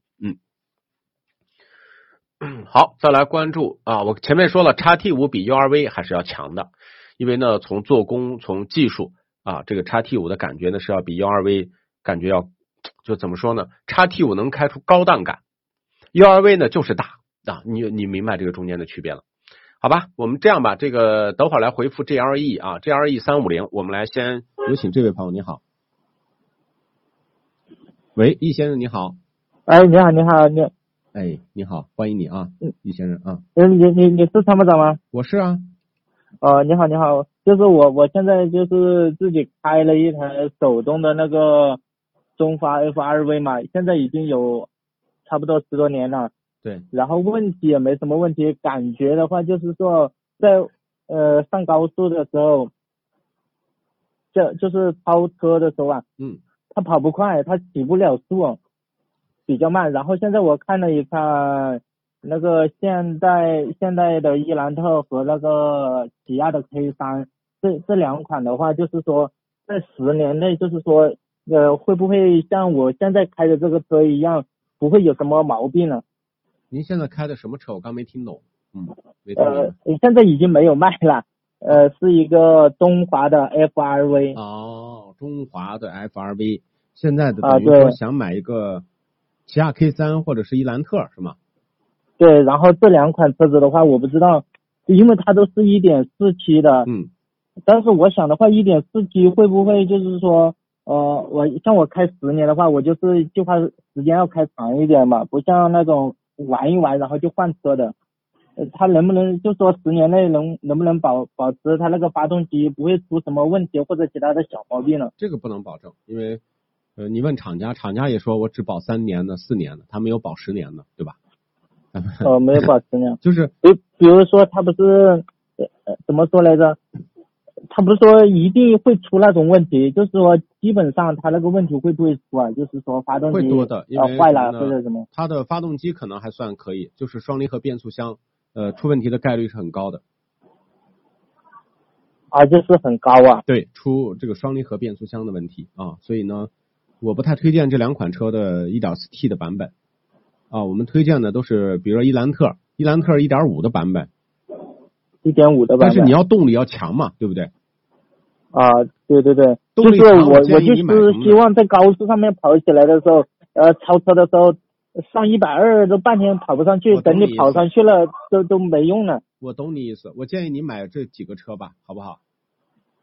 嗯，好，再来关注啊，我前面说了，叉 T 五比 URV 还是要强的，因为呢，从做工从技术啊，这个叉 T 五的感觉呢是要比 URV 感觉要就怎么说呢？叉 T 五能开出高档感，URV 呢就是大。啊，你你明白这个中间的区别了？好吧，我们这样吧，这个等会儿来回复 GLE 啊，GLE 三五零，我们来先有请这位朋友，你好，喂，易先生你好，哎，你好，你好，你，哎，你好，欢迎你啊，嗯，易先生啊，嗯，你你你是参谋长吗？我是啊，哦，你好，你好，就是我，我现在就是自己开了一台手动的那个中华 FRV 嘛，现在已经有差不多十多年了。对。然后问题也没什么问题，感觉的话就是说，在呃上高速的时候，就就是超车的时候啊，嗯，它跑不快，它起不了速，比较慢。然后现在我看了一看，那个现代现代的伊兰特和那个起亚的 K 三，这这两款的话，就是说在十年内，就是说呃会不会像我现在开的这个车一样，不会有什么毛病呢？您现在开的什么车？我刚没听懂。嗯，没听呃。，现在已经没有卖了，呃，是一个中华的 FRV。哦，中华的 FRV，现在的啊等于说想买一个起亚 K 三或者是伊兰特是吗？对，然后这两款车子的话，我不知道，因为它都是一点四 T 的，嗯，但是我想的话，一点四 T 会不会就是说，呃，我像我开十年的话，我就是计划时间要开长一点嘛，不像那种玩一玩然后就换车的。呃，它能不能就说十年内能能不能保保持它那个发动机不会出什么问题或者其他的小毛病呢？这个不能保证，因为呃，你问厂家，厂家也说我只保三年的、四年的，他没有保十年的，对吧？呃，没有保十年。就是比比如说，他不是呃呃怎么说来着？他不是说一定会出那种问题，就是说基本上他那个问题会不会出啊？就是说发动机会多的，因为呃坏了或者什么？它的发动机可能还算可以，就是双离合变速箱，呃，出问题的概率是很高的。啊，就是很高啊。对，出这个双离合变速箱的问题啊，所以呢，我不太推荐这两款车的 1.4T 的版本啊，我们推荐的都是比如说伊兰特，伊兰特1.5的版本，一点五的版本。但是你要动力要强嘛，对不对？啊，对对对，就是我我我就是希望在高速上面跑起来的时候，呃，超车的时候上一百二都半天跑不上去，等你跑上去了都都没用了。我懂你意思，我建议你买这几个车吧，好不好？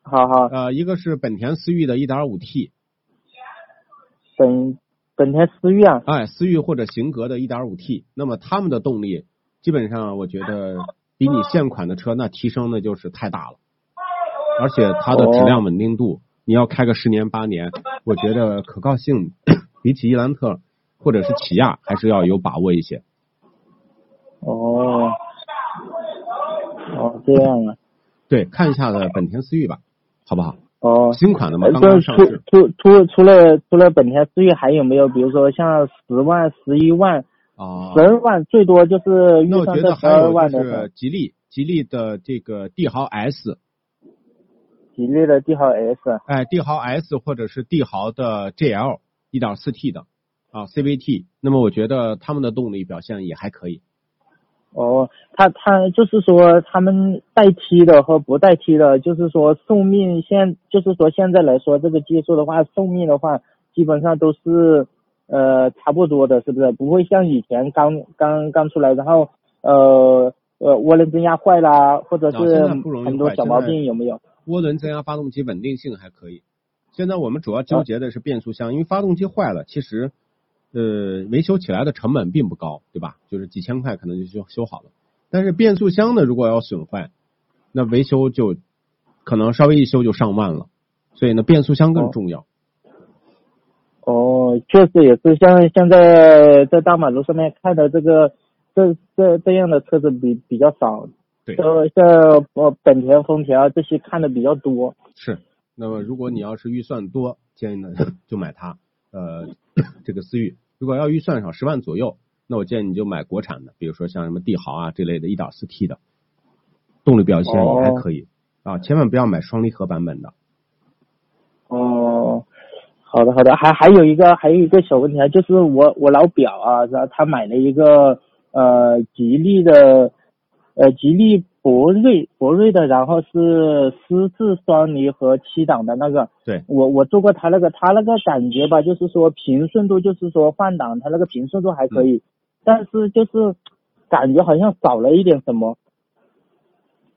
好好，呃，一个是本田思域的 1.5T，本本田思域啊，哎，思域或者型格的 1.5T，那么它们的动力基本上我觉得比你现款的车那提升的就是太大了，而且它的质量稳定度，你要开个十年八年，我觉得可靠性比起伊兰特或者是起亚还是要有把握一些。哦，哦这样啊，对，看一下的本田思域吧，好不好？哦。新款的嘛，呃刚刚上市。除除除了除了本田思域，还有没有比如说像十万、十一万、啊十，二万，最多就是预算在十二万的是吉利，吉利的这个帝豪 S，吉利的帝豪 S。哎，帝豪 S 或者是帝豪的 GL 一点四 T 的啊 CVT，那么我觉得他们的动力表现也还可以。哦，他他就是说他们带 T 的和不带 T 的，就是说寿命现就是说现在来说这个技术的话，寿命的话基本上都是呃差不多的，是不是？不会像以前刚刚刚出来，然后呃呃涡轮增压坏啦，或者是很多小毛病有没有？涡轮增压发动机稳定性还可以。现在我们主要纠结的是变速箱，因为发动机坏了，其实呃维修起来的成本并不高，对吧？就是几千块可能就修修好了。但是变速箱呢，如果要损坏，那维修就可能稍微一修就上万了。所以呢，变速箱更哦重要。哦，确实也是像现在在大马路上面看的这个这这这样的车子比比较少，对。像像呃本田、丰田啊这些看的比较多。是，那么如果你要是预算多，建议呢 就买它，呃，这个思域。如果要预算少十万左右，那我建议你就买国产的，比如说像什么帝豪啊这类的一点四 T 的，动力表现也还可以、啊，千万不要买双离合版本的。哦，好的好的，还还有一个还有一个小问题啊，就是我我老表啊，然后他买了一个呃吉利的呃吉利博瑞博瑞的，然后是湿式双离合七档的那个，对我我做过他那个，他那个感觉吧，就是说平顺度，就是说换挡，他那个平顺度还可以，但是就是感觉好像少了一点什么。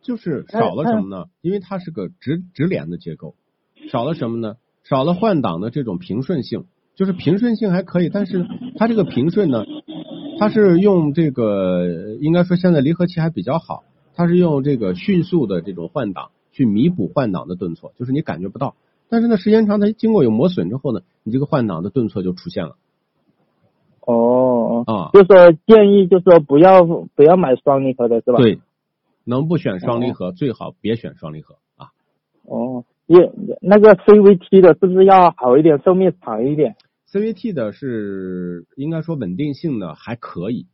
就是少了什么呢？因为它是个直直连的结构，少了什么呢？少了换挡的这种平顺性，就是平顺性还可以，但是它这个平顺呢，它是用这个应该说现在离合器还比较好，它是用这个迅速的这种换挡去弥补换挡的顿挫，就是你感觉不到。但是呢，时间长，它经过有磨损之后呢，你这个换挡的顿挫就出现了哦，啊。就说建议就说不要不要买双离合的是吧？。对，能不选双离合，最好别选双离合啊。哦，也那个 CVT 的是不是要好一点，寿命长一点？CVT 的是应该说稳定性呢还可以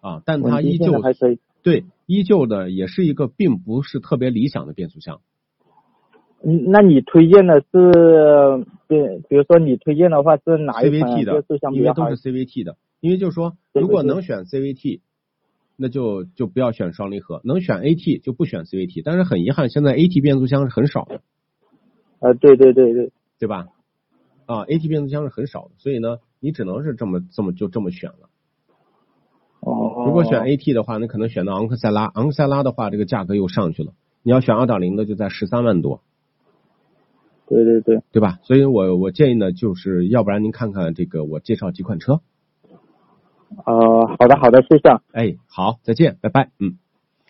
啊，但它依旧的还可以。对依旧的也是一个并不是特别理想的变速箱。嗯，那你推荐的是，比比如说你推荐的话是哪一款 CVT 的变速箱，比较好因为都是？CVT 的，因为就是说，如果能选 CVT，那就就不要选双离合；能选 AT 就不选 CVT。但是很遗憾，现在 AT 变速箱是很少的，啊，对对对对，对吧？啊，AT 变速箱是很少的，所以呢，你只能是这么这么就这么选了。哦。如果选 AT 的话，那可能选到昂克赛拉，昂克赛拉的话，这个价格又上去了。你要选二点零的，就在十三万多，对对对，对吧？所以我我建议呢，就是要不然您看看这个我介绍几款车。呃，好的好的，谢谢。哎，好，再见，拜拜，嗯。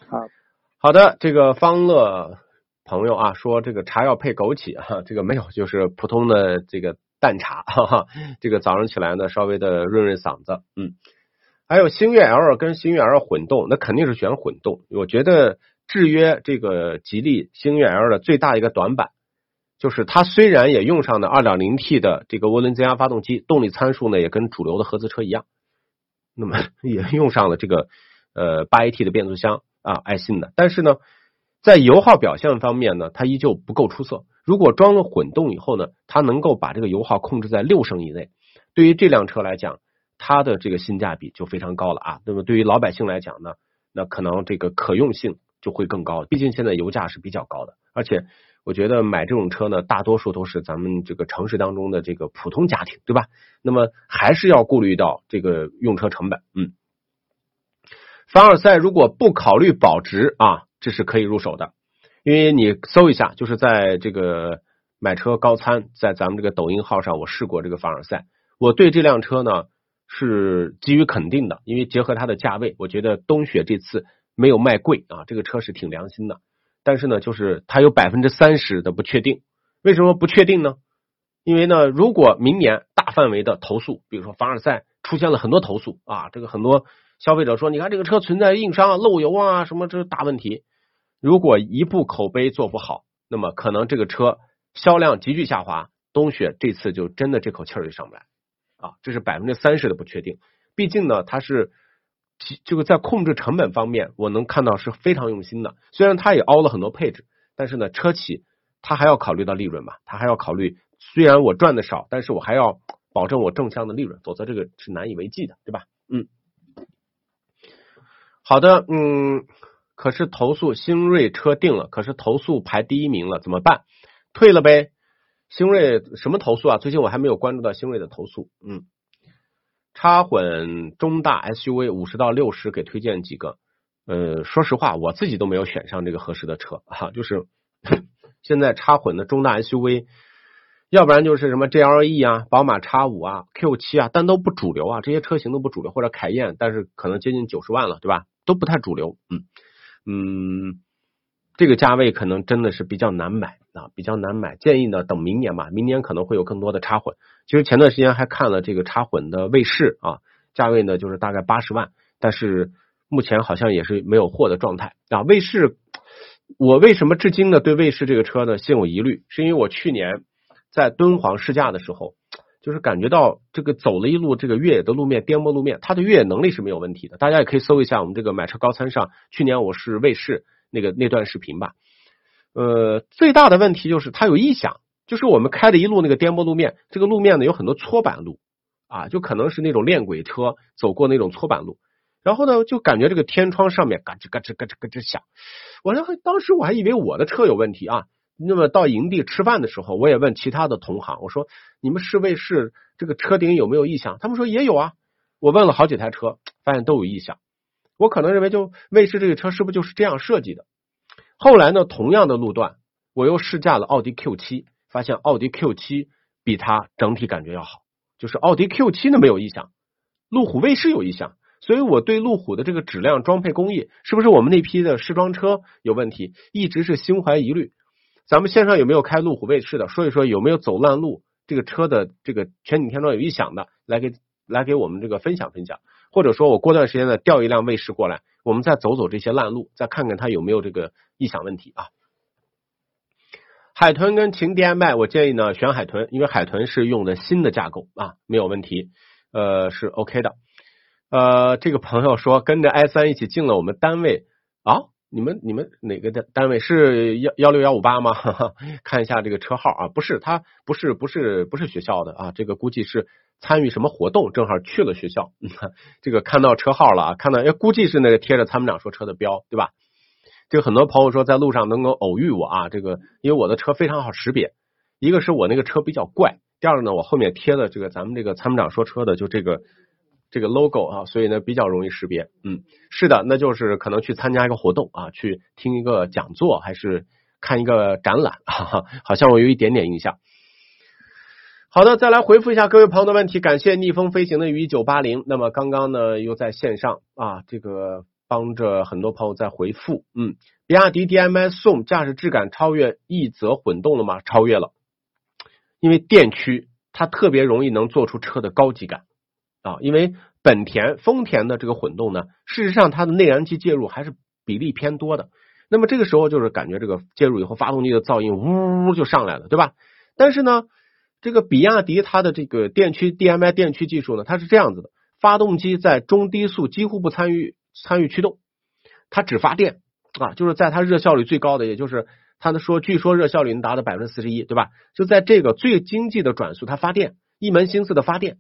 好，好的，这个方乐朋友啊，说这个茶要配枸杞哈、这个没有，就是普通的这个淡茶，哈哈，这个早上起来呢，稍微的润润嗓子，嗯。还有星越 L 跟星越 L 混动，那肯定是选混动。我觉得制约这个吉利星越 L 的最大一个短板，就是它虽然也用上了 2.0T 的这个涡轮增压发动机，动力参数呢也跟主流的合资车一样，那么也用上了这个呃 8AT 的变速箱啊，爱信的，但是呢，在油耗表现方面呢，它依旧不够出色。如果装了混动以后呢，它能够把这个油耗控制在六升以内，对于这辆车来讲，它的这个性价比就非常高了啊。那么对于老百姓来讲呢，那可能这个可用性就会更高，毕竟现在油价是比较高的，而且我觉得买这种车呢，大多数都是咱们这个城市当中的这个普通家庭，对吧？那么还是要顾虑到这个用车成本，嗯。凡尔赛如果不考虑保值啊，这是可以入手的，因为你搜一下，就是在这个买车高参，在咱们这个抖音号上，我试过这个凡尔赛，我对这辆车呢是给予肯定的，因为结合它的价位，我觉得冬雪这次没有卖贵啊，这个车是挺良心的，但是呢，就是它有百分之三十的不确定，为什么不确定呢？因为呢，如果明年大范围的投诉，比如说凡尔赛出现了很多投诉啊，这个很多消费者说，你看这个车存在硬伤啊、漏油啊什么这是大问题，如果一步口碑做不好，那么可能这个车销量急剧下滑，冬雪这次就真的这口气儿就上不来啊，这是百分之三十的不确定。毕竟呢，它是这个在控制成本方面，我能看到是非常用心的。虽然它也凹了很多配置，但是呢，车企它还要考虑到利润嘛，它还要考虑，虽然我赚的少，但是我还要保证我正向的利润，否则这个是难以为继的，对吧？嗯。好的，嗯，可是投诉星瑞车定了，可是投诉排第一名了，怎么办？退了呗。星瑞什么投诉啊？最近我还没有关注到星瑞的投诉。嗯，插混中大 SUV 五十到六十，给推荐几个。呃，说实话，我自己都没有选上这个合适的车哈、就是 现在插混的中大 SUV，要不然就是什么 GLE 啊、宝马 X 五啊、Q 七啊，但都不主流啊，这些车型都不主流，或者凯宴，但是可能接近九十万了，对吧？都不太主流。嗯嗯，这个价位可能真的是比较难买啊，比较难买。建议呢，等明年吧，明年可能会有更多的插混。其实前段时间还看了这个插混的卫士啊，价位呢就是大概八十万，但是目前好像也是没有货的状态啊。卫士，我为什么至今呢对卫士这个车呢心有疑虑？是因为我去年在敦煌试驾的时候。就是感觉到这个走了一路这个越野的路面颠簸路面，它的越野能力是没有问题的。大家也可以搜一下我们这个买车高参上，去年我是卫视那个那段视频吧。呃，最大的问题就是它有异响，就是我们开的一路那个颠簸路面，这个路面呢有很多搓板路啊，就可能是那种练轨车走过那种搓板路，然后呢就感觉这个天窗上面嘎吱嘎吱嘎吱嘎吱响。我说当时我还以为我的车有问题啊。那么到营地吃饭的时候，我也问其他的同行，我说你们试卫士这个车顶有没有异响？他们说也有啊。我问了好几台车，发现都有异响。我可能认为就卫士这个车是不是就是这样设计的？后来呢，同样的路段，我又试驾了奥迪 Q 七，发现奥迪 Q 七比它整体感觉要好，就是奥迪 Q 七呢没有异响，路虎卫士有异响。所以我对路虎的这个质量、装配工艺是不是我们那批的试装车有问题，一直是心怀疑虑。咱们线上有没有开路虎卫士的？说一说有没有走烂路，这个车的这个全景天窗有异响的，来给来给我们这个分享分享。或者说我过段时间呢调一辆卫士过来，我们再走走这些烂路，再看看它有没有这个异响问题啊。海豚跟秦 DMI，我建议呢选海豚，因为海豚是用的新的架构啊，没有问题，呃是 OK 的。呃，这个朋友说跟着 i 三一起进了我们单位啊，你们你们哪个单单位是幺幺六幺五八吗？看一下这个车号啊，不是，他不是不是不是学校的啊，这个估计是参与什么活动，正好去了学校。这个看到车号了啊，看到哎，估计是那个贴着参谋长说车的标，对吧？这个很多朋友说在路上能够偶遇我啊，这个因为我的车非常好识别，一个是我那个车比较怪，第二个呢，我后面贴的这个咱们这个参谋长说车的就这个这个 logo 啊，所以呢比较容易识别。嗯，是的，那就是可能去参加一个活动啊，去听一个讲座，还是看一个展览，哈哈，好像我有一点点印象。好的，再来回复一下各位朋友的问题，感谢逆风飞行的于一九八零。那么刚刚呢又在线上啊，这个。帮着很多朋友在回复，嗯，比亚迪 DMI 宋驾驶质感超越奕泽混动了吗？超越了，因为电驱它特别容易能做出车的高级感啊，因为本田、丰田的这个混动呢，事实上它的内燃机介入还是比例偏多的，那么这个时候就是感觉这个介入以后，发动机的噪音呜就上来了，对吧？但是呢，这个比亚迪它的这个电驱 DMI 电驱技术呢，它是这样子的，发动机在中低速几乎不参与。参与驱动，它只发电啊，就是在它热效率最高的，也就是它的说，据说热效率能达到百分之四十一，对吧？就在这个最经济的转速，它发电，一门心思的发电，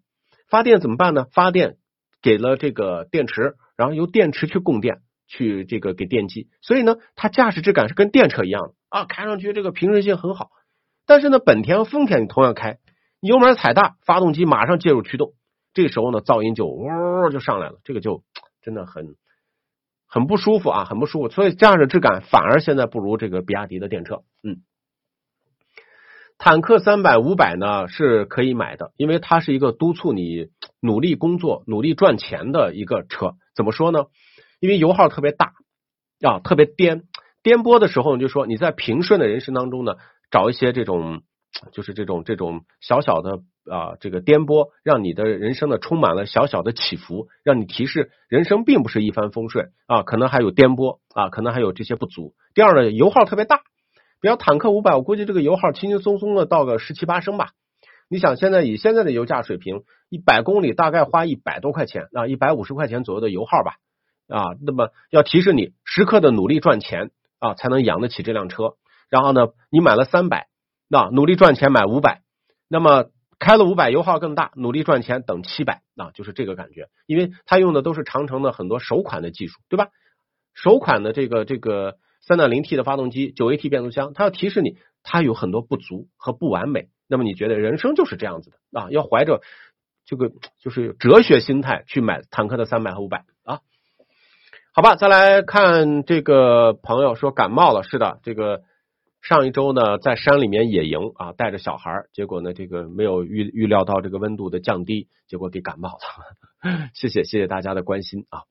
发电怎么办呢？发电给了这个电池，然后由电池去供电，去这个给电机，所以呢，它驾驶质感是跟电车一样的啊，开上去这个平顺性很好。但是呢，本田丰田你同样开，油门踩大，发动机马上介入驱动，这个时候呢，噪音就呜就上来了，这个就真的很。很不舒服啊，很不舒服，所以驾驶质感反而现在不如这个比亚迪的电车。嗯，坦克三百五百呢是可以买的，因为它是一个督促你努力工作、努力赚钱的一个车。怎么说呢？因为油耗特别大啊，特别颠颠簸的时候，就说你在平顺的人生当中呢，找一些这种就是这种这种小小的。啊，这个颠簸让你的人生呢充满了小小的起伏，让你提示人生并不是一帆风顺啊，可能还有颠簸啊，可能还有这些不足。第二呢，油耗特别大，比如坦克五百，我估计这个油耗轻轻松松的到个十七八升吧。你想现在以现在的油价水平，一百公里大概花一百多块钱啊，一百五十块钱左右的油耗吧啊，那么要提示你时刻的努力赚钱啊，才能养得起这辆车。然后呢，你买了三百，那努力赚钱买五百，那么。开了五百，油耗更大，努力赚钱等七百啊，就是这个感觉，因为它用的都是长城的很多首款的技术，对吧？首款的这个这个三点零 T 的发动机，九 AT 变速箱，它要提示你它有很多不足和不完美。那么你觉得人生就是这样子的啊？要怀着这个就是哲学心态去买坦克的三百和五百啊？好吧，再来看这个朋友说感冒了，是的，这个。上一周呢，在山里面野营啊，带着小孩，结果呢，这个没有预预料到这个温度的降低，结果给感冒了。谢谢谢谢大家的关心啊。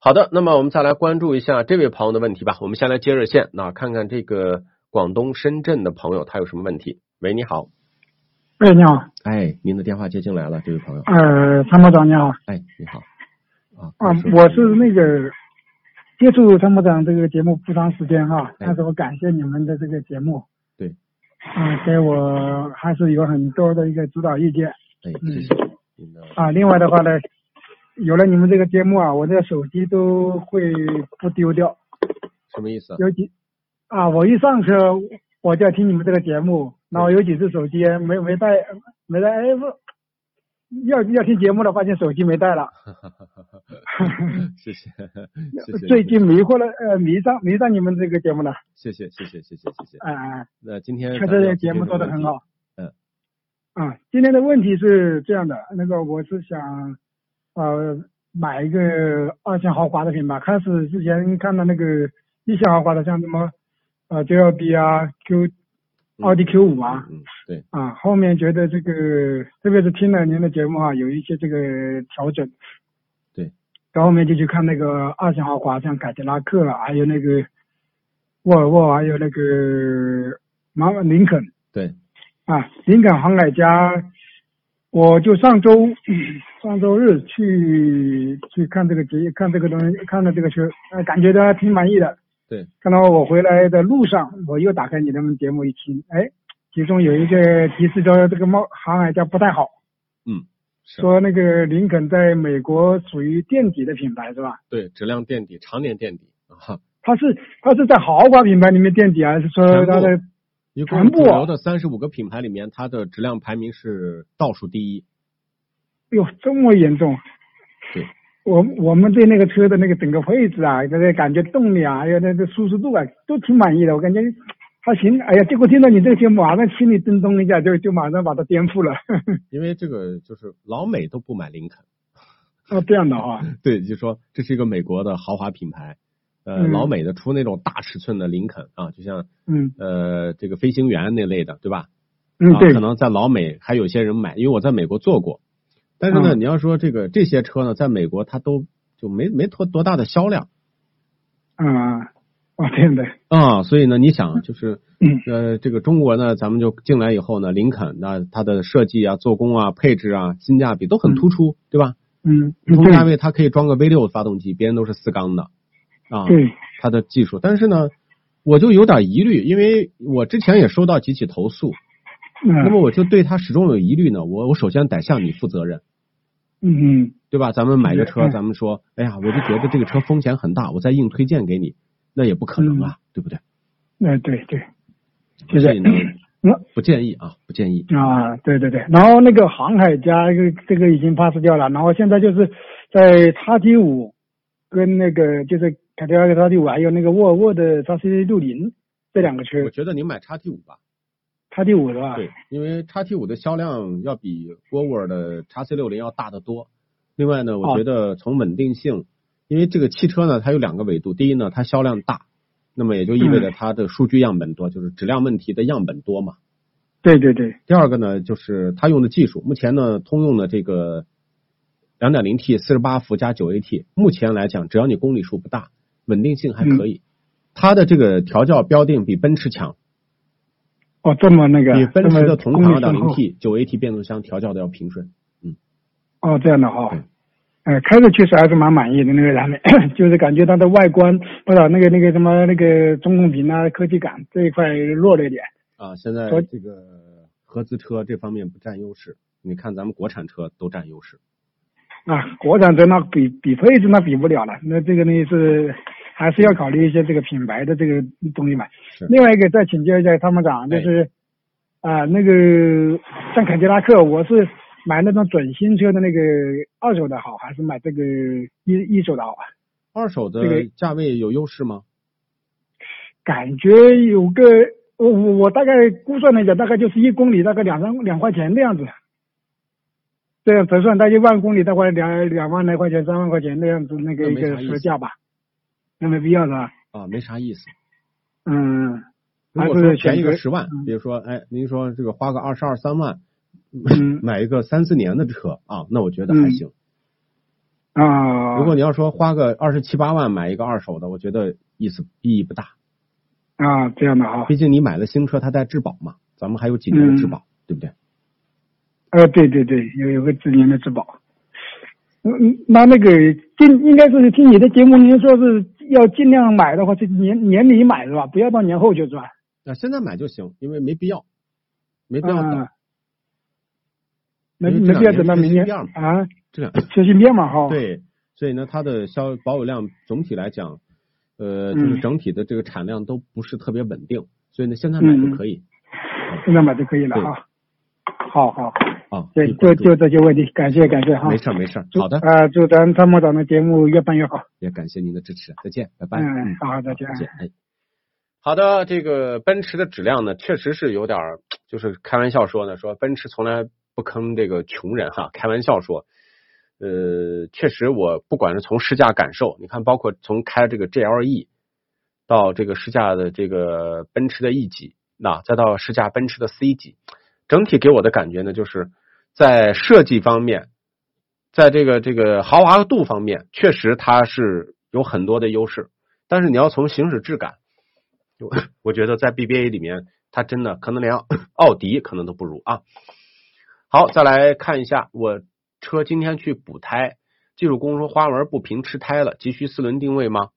好的，那么我们再来关注一下这位朋友的问题吧。我们先来接热线，那看看这个广东深圳的朋友他有什么问题。喂，你好。喂，你好。哎，您的电话接进来了，这位朋友。呃，参谋长你好。哎，你好。啊。啊，我是那个。接触参谋长这个节目不长时间哈，但是我感谢你们的这个节目，对，啊，给我还是有很多的一个指导意见，哎，谢谢。啊，另外的话呢，有了你们这个节目啊，我这手机都会不丢掉。什么意思？有几啊，我一上车我就要听你们这个节目，然后有几次手机没没带没带，哎不。要要听节目了，发现手机没带了。谢谢，最近迷惑了，呃，迷上迷上你们这个节目了。谢谢，谢谢，谢谢，谢谢。哎哎，那今天确实节目做的很好。嗯。啊，今天的问题是这样的，那个我是想呃买一个二线豪华的品牌，开始之前看到那个一线豪华的，像什么呃 JLB 啊 Q。奥迪 Q 五啊，嗯，对，啊，后面觉得这个，特别是听了您的节目啊，有一些这个调整，对，到后面就去看那个二线豪华，像凯迪拉克，还有那个沃尔沃，还有那个马林肯对，啊，林肯航海家，我就上周上周日去去看这个节看这个东西，看了这个车，呃，感觉到挺满意的。对，看到我回来的路上，我又打开你的节目一听，哎，其中有一个提示说这个猫航海家不太好，嗯，说那个林肯在美国属于垫底的品牌是吧？对，质量垫底，常年垫底啊。它是它是在豪华品牌里面垫底，还是说它的一全部主流的三十五个品牌里面，它的质量排名是倒数第一。哟这么严重？对，我我们对那个车的那个整个配置啊，这个感觉动力啊，还有那个舒适度啊，都挺满意的。我感觉还行。哎呀，结果听到你这个节目，马上心里噔咚一下，就就马上把它颠覆了。因为这个就是老美都不买林肯，哦，这样的啊，对，就说这是一个美国的豪华品牌，呃，嗯老美的出那种大尺寸的林肯啊，就像嗯呃这个飞行员那类的，对吧？嗯，啊，对可，能在老美还有些人买，因为我在美国做过，但是呢，嗯。你要说这个这些车呢，在美国它都就没没多多大的销量。啊，哦，这样的，啊，所以呢，你想就是嗯。呃，这个中国呢，咱们就进来以后呢，林肯那它的设计啊、做工啊、配置啊、性价比都很突出，对吧？嗯，同价位它可以装个 V 六发动机，别人都是四缸的啊，对，它的技术，但是呢，我就有点疑虑，因为我之前也收到几起投诉，那么嗯我就对他始终有疑虑呢。我我首先得向你负责任，嗯嗯。对吧？咱们买个车，嗯。咱们说，哎呀，我就觉得这个车风险很大，我再硬推荐给你，那也不可能啊，对不对？哎对对，就所以呢是，嗯不建议啊，不建议。啊，对对对，然后那个航海家这个这个已经 pass 掉了，然后现在就是在叉 T 五跟那个就是凯迪拉克叉 T 五还有那个沃尔沃的叉 C 六零这两个车。我，觉得你买叉 T 五吧，叉 T 五是吧？对，因为叉 T 五的销量要比沃尔沃的叉 C 六零要大得多。另外呢，我哦觉得从稳定性，因为这个汽车呢，它有两个维度，第一呢，它销量大，那么也就意味着它的数据样本多，就是质量问题的样本多嘛。对对对，第二个呢，就是它用的技术，目前呢，通用的这个两点零 T 四十八伏加九 AT，目前来讲，只要你公里数不大，稳定性还可以。它的这个调教标定比奔驰强，哦这么那个，比奔驰的同款这么公里数 2.0T 九 AT 变速箱调教的要平顺。嗯哦这样的哈对，呃，开着确实还是蛮满意的那个蓝莓，就是感觉它的外观不知道那个那个什么那个中控屏啊科技感这一块弱了一点。啊，现在昨这个合资车这方面不占优势，你看咱们国产车都占优势。啊，国产车那比比配置那比不了了，那这个呢是还是要考虑一些这个品牌的这个东西嘛是。另外一个再请教一下参谋长，哎就是啊、那个像凯迪拉克，我是买那种准新车的那个二手的好，还是买这个一一手的好啊？二手的这个价位有优势吗？感觉有个我我我大概估算了一下，大概就是一公里大概两三两块钱的样子。这样折算大概一万公里大概两两万来块钱、三万块钱那样子那个一个车价吧，那没必要是吧？啊，没啥意思。嗯，如果说选择宜个十万，嗯比如说，哎，您说这个花个二十二三万，嗯买一个三四年的车啊，那我觉得还嗯行。啊，如果你要说花个二十七八万买一个二手的，我觉得意思意义不大。啊这样的啊，毕竟你买了新车，它带质保嘛，咱们还有几年的质保，对不对？呃对对对，有有个几年的质保。嗯嗯，那那个听应该是听你的节目，您说是要尽量买的话，是年年底买是吧？不要到年后就赚。那、现在买就行，因为没必要，没必要等。啊，没没必要等到明年啊，这样缺芯片嘛 哈。，对，所以呢，它的销保有量总体来讲，呃，嗯就是整体的这个产量都不是特别稳定，所以呢，现在买就可以、现在买就可以了对哈。好好，啊。对，就就这些问题，感谢感谢哈。没事儿没事儿，好的，啊，祝咱参谋长的节目越办越好。也感谢您的支持，再见，拜拜。嗯，好，再见。再见。哎，好的，这个奔驰的质量呢，确实是有点儿，就是开玩笑说呢，说奔驰从来不坑这个穷人哈，开玩笑说。呃，确实，我不管是从试驾感受，你看，包括从开这个 GLE 到这个试驾的这个奔驰的 E 级，那再到试驾奔驰的 C 级，整体给我的感觉呢，就是在设计方面，在这个这个豪华度方面，确实它是有很多的优势。但是你要从行驶质感，我我觉得在 BBA 里面，它真的可能连奥迪可能都不如啊。好，再来看一下我车今天去补胎，技术工说花纹不平吃胎了，急需四轮定位吗？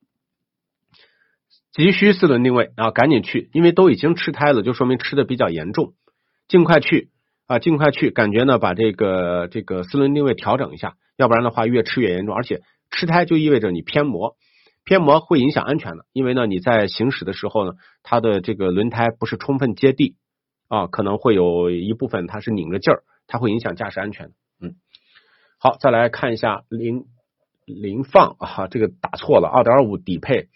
急需四轮定位啊，赶紧去，因为都已经吃胎了，就说明吃的比较严重，尽快去啊，尽快去，感觉呢把这个这个四轮定位调整一下，要不然的话越吃越严重，而且吃胎就意味着你偏磨。偏磨会影响安全的，因为呢，你在行驶的时候呢，它的这个轮胎不是充分接地啊，可能会有一部分它是拧着劲儿，它会影响驾驶安全。嗯，好，再来看一下零零放啊，这个打错了，二点五底配。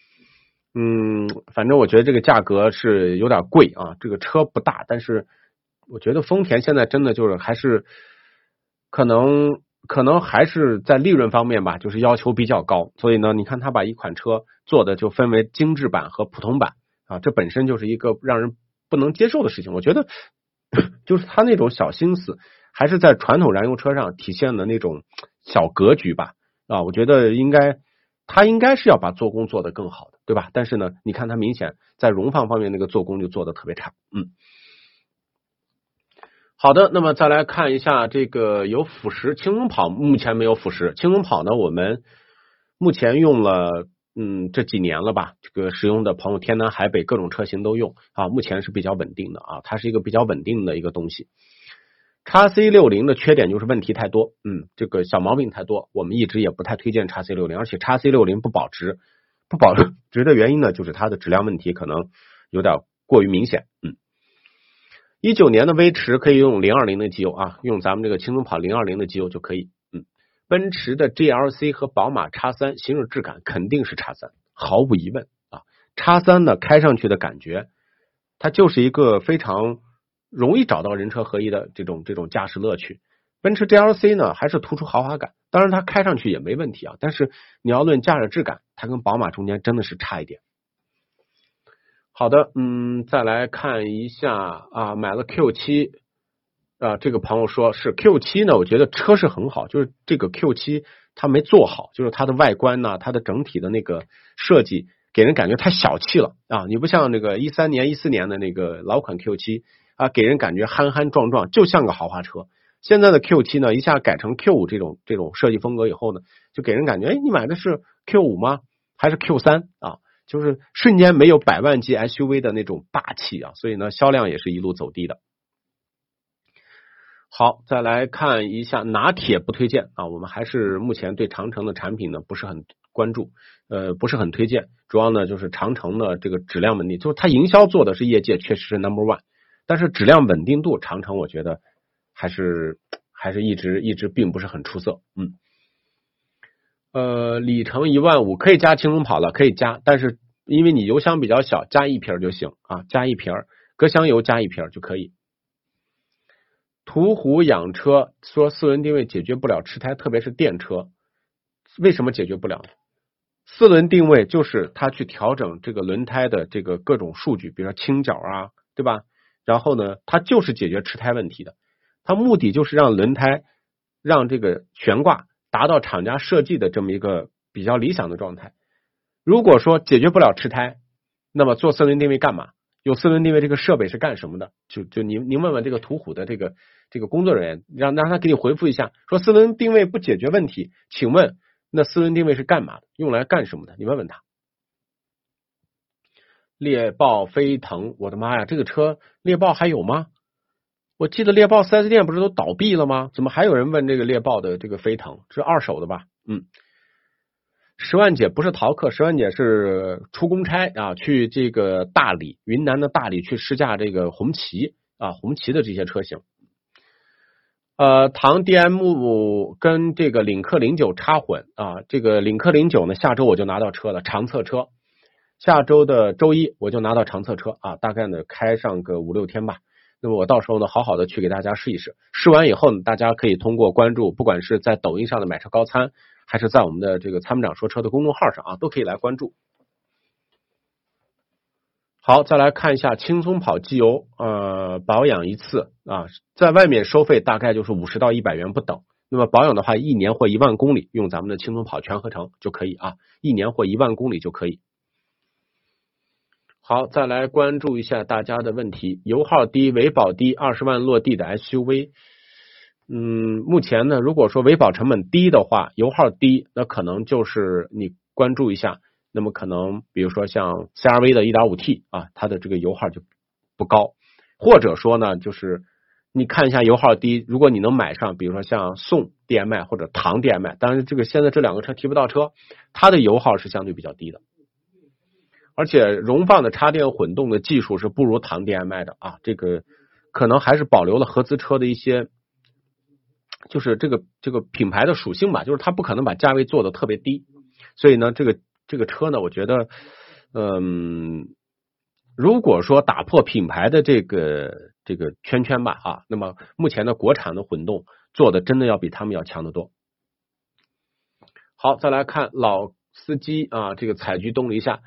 嗯，反正我觉得这个价格是有点贵啊，这个车不大，但是我觉得丰田现在真的就是还是可能。可能还是在利润方面吧，就是要求比较高，所以呢，你看他把一款车做的就分为精致版和普通版啊，这本身就是一个让人不能接受的事情。我觉得 就是他那种小心思，还是在传统燃油车上体现的那种小格局吧啊，我觉得应该他应该是要把做工做得更好的，对吧？但是呢，你看他明显在荣放方面那个做工就做的特别差，嗯。好的，那么再来看一下这个有辅食轻松跑，目前没有辅食轻松跑呢。我们目前用了嗯这几年了吧，这个使用的朋友天南海北各种车型都用啊，目前是比较稳定的啊，它是一个比较稳定的一个东西。叉 C 六零的缺点就是问题太多，嗯，这个小毛病太多，我们一直也不太推荐叉 C 六零，而且叉 C 六零不保值，不保值的原因呢，就是它的质量问题可能有点过于明显，嗯。一九年的威驰可以用零二零的机油啊，用咱们这个轻松跑零二零的机油就可以。嗯，奔驰的 GLC 和宝马叉三行驶质感肯定是叉三，毫无疑问啊。叉三呢开上去的感觉，它就是一个非常容易找到人车合一的这种这种驾驶乐趣。奔驰 GLC 呢还是突出豪华感，当然它开上去也没问题啊。但是你要论驾驶质感，它跟宝马中间真的是差一点。好的，嗯，再来看一下啊，买了 Q 七啊，这个朋友说是 Q 七呢，我觉得车是很好，就是这个 Q 七它没做好，就是它的外观呢，它的整体的那个设计给人感觉太小气了啊，你不像那个一三年、一四年的那个老款 Q 七啊，给人感觉憨憨壮壮，就像个豪华车。现在的 Q 七呢，一下改成 Q 五这种这种设计风格以后呢，就给人感觉，哎，你买的是 Q 五吗？还是 Q 三啊？就是瞬间没有百万级 SUV 的那种霸气啊，所以呢，销量也是一路走低的。好，再来看一下拿铁不推荐啊，我们还是目前对长城的产品呢不是很关注，呃，不是很推荐。主要呢就是长城的这个质量稳定，就是它营销做的是业界确实是 number one，但是质量稳定度，长城我觉得还是还是一直一直并不是很出色，嗯。呃，里程一万五可以加轻松跑了，可以加，但是因为你油箱比较小，加一瓶就行啊，加一瓶隔箱油加一瓶就可以。途虎养车说四轮定位解决不了吃胎，特别是电车，为什么解决不了？四轮定位就是它去调整这个轮胎的这个各种数据，比如说倾角啊，对吧？然后呢，它就是解决吃胎问题的，它目的就是让轮胎让这个悬挂。达到厂家设计的这么一个比较理想的状态。如果说解决不了吃胎，那么做四轮定位干嘛？有四轮定位这个设备是干什么的？就就您您问问这个途虎的这个这个工作人员，让让他给你回复一下，说四轮定位不解决问题，请问那四轮定位是干嘛的？用来干什么的？你问问他。猎豹飞腾，我的妈呀，这个车猎豹还有吗？我记得猎豹四 S 店不是都倒闭了吗？怎么还有人问这个猎豹的这个飞腾是二手的吧？嗯，十万姐不是逃课，十万姐是出公差啊，去这个大理，云南的大理去试驾这个红旗啊，红旗的这些车型。呃，唐 DM 跟这个领克零九插混啊，这个领克零九呢，下周我就拿到车了，长测车，下周的周一我就拿到长测车啊，大概呢开上个五六天吧。那么我到时候呢，好好的去给大家试一试。试完以后呢，大家可以通过关注，不管是在抖音上的买车高参，还是在我们的这个参谋长说车的公众号上啊，都可以来关注。好，再来看一下轻松跑机油，呃，保养一次啊，在外面收费大概就是五十到一百元不等。那么保养的话，一年或一万公里用咱们的轻松跑全合成就可以啊，一年或一万公里就可以。好，再来关注一下大家的问题。油耗低、维保低、二十万落地的 SUV，嗯，目前呢，如果说维保成本低的话，油耗低，那可能就是你关注一下。那么可能比如说像 CRV 的 1.5T 啊，它的这个油耗就不高，或者说呢，就是你看一下油耗低，如果你能买上，比如说像宋 DM-i 或者唐 DM-i，当然这个现在这两个车提不到车，它的油耗是相对比较低的，而且荣放的插电混动的技术是不如唐 DM-i 的啊，这个可能还是保留了合资车的一些，就是这个这个品牌的属性吧，就是它不可能把价位做的特别低，所以呢，这个。这个车呢，我觉得，嗯，如果说打破品牌的这个这个圈圈吧，啊，那么目前的国产的混动做的真的要比他们要强得多。好，再来看老司机啊，这个采菊东篱下，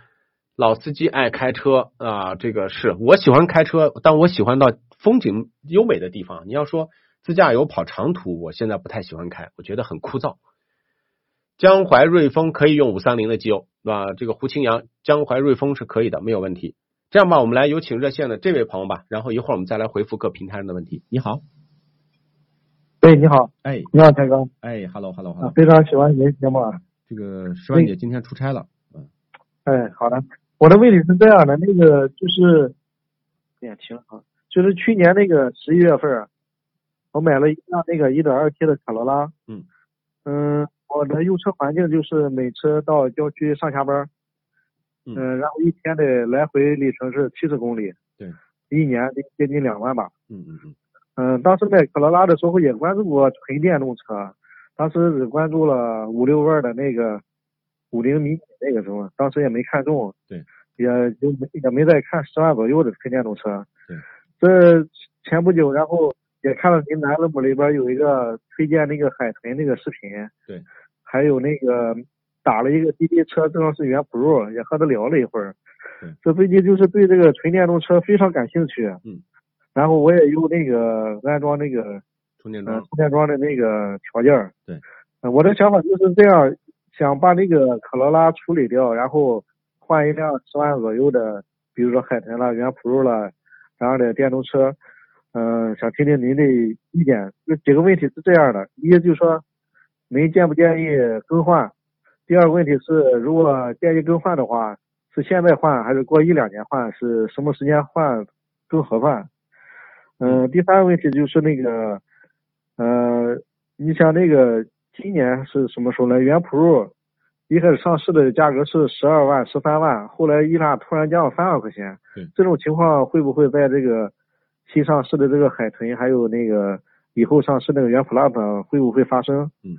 老司机爱开车啊，这个是我喜欢开车，但我喜欢到风景优美的地方。你要说自驾游跑长途，我现在不太喜欢开，我觉得很枯燥。江淮瑞风可以用五三零的机油，对吧？这个胡清扬，江淮瑞风是可以的，没有问题。这样吧，我们来有请热线的这位朋友吧，然后一会儿我们再来回复各平台上的问题。你好，哎，你好，哎，你好，蔡哥，哎，hello，hello，hello，非常喜欢您节目啊。这个石万姐今天出差了，嗯，哎，好的，我的问题是这样的，那个就是点停啊，就是去年那个十一月份，我买了一辆那个一点二 T 的卡罗拉，嗯，嗯。我的用车环境就是每车到郊区上下班，嗯，然后一天的来回里程是七十公里，对，一年接近两万吧，嗯嗯嗯，嗯，当时买卡罗拉的时候也关注过纯电动车，当时只关注了五六万的那个五菱迷你那个时候，当时也没看中，对，也就没也没再看十万左右的纯电动车，对，这前不久然后。也看到您南乐姆里边有一个推荐那个海豚那个视频，对，还有那个打了一个滴滴车，正好是原 Pro，也和他聊了一会儿。这最近就是对这个纯电动车非常感兴趣。嗯。然后我也用那个安装那个充电桩，充电桩的那个条件。对。我的想法就是这样，想把那个科罗拉处理掉，然后换一辆十万左右的，比如说海豚了、原 Pro 了然后的电动车。嗯，想听听您的意见。有几个问题是这样的：一就是说，您建不建议更换？第二个问题是，如果建议更换的话，是现在换还是过一两年换？是什么时间换更合算？嗯，第三个问题就是那个，呃，你像那个今年是什么时候呢？元 Pro 一开始上市的价格是十二万、十三万，后来一下突然降了三万块钱。这种情况会不会在这个？新上市的这个海豚，还有那个以后上市那个元 Plus 会不会发生？嗯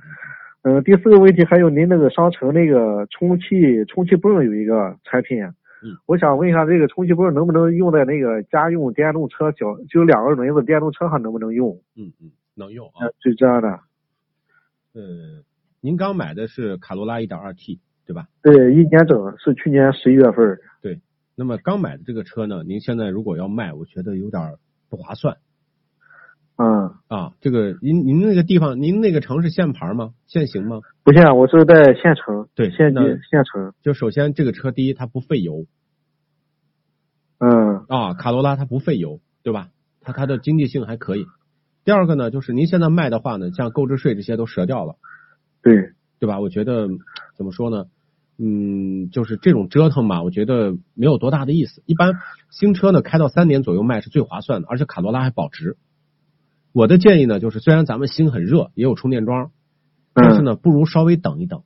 嗯。第四个问题，还有您那个商城那个充气充气泵有一个产品，嗯，我想问一下，这个充气泵能不能用在那个家用电动车脚就两个轮子电动车上能不能用？嗯嗯，能用啊。就这样的。呃，您刚买的是卡罗拉一点二 T 对吧？对，一年整，是去年十一月份。对，那么刚买的这个车呢，您现在如果要卖，我觉得有点。不划算，嗯啊，这个您您那个地方，您那个城市限牌吗？限行吗？不限，我是在县城。对，县级县城。就首先这个车，第一它不费油，嗯啊，卡罗拉它不费油，对吧？它它的经济性还可以。第二个呢，就是您现在卖的话呢，像购置税这些都折掉了，对对吧？我觉得怎么说呢？嗯，就是这种折腾吧，我觉得没有多大的意思。一般新车呢，开到三年左右卖是最划算的，而且卡罗拉还保值。我的建议呢，就是虽然咱们心很热，也有充电桩，但是呢，不如稍微等一等。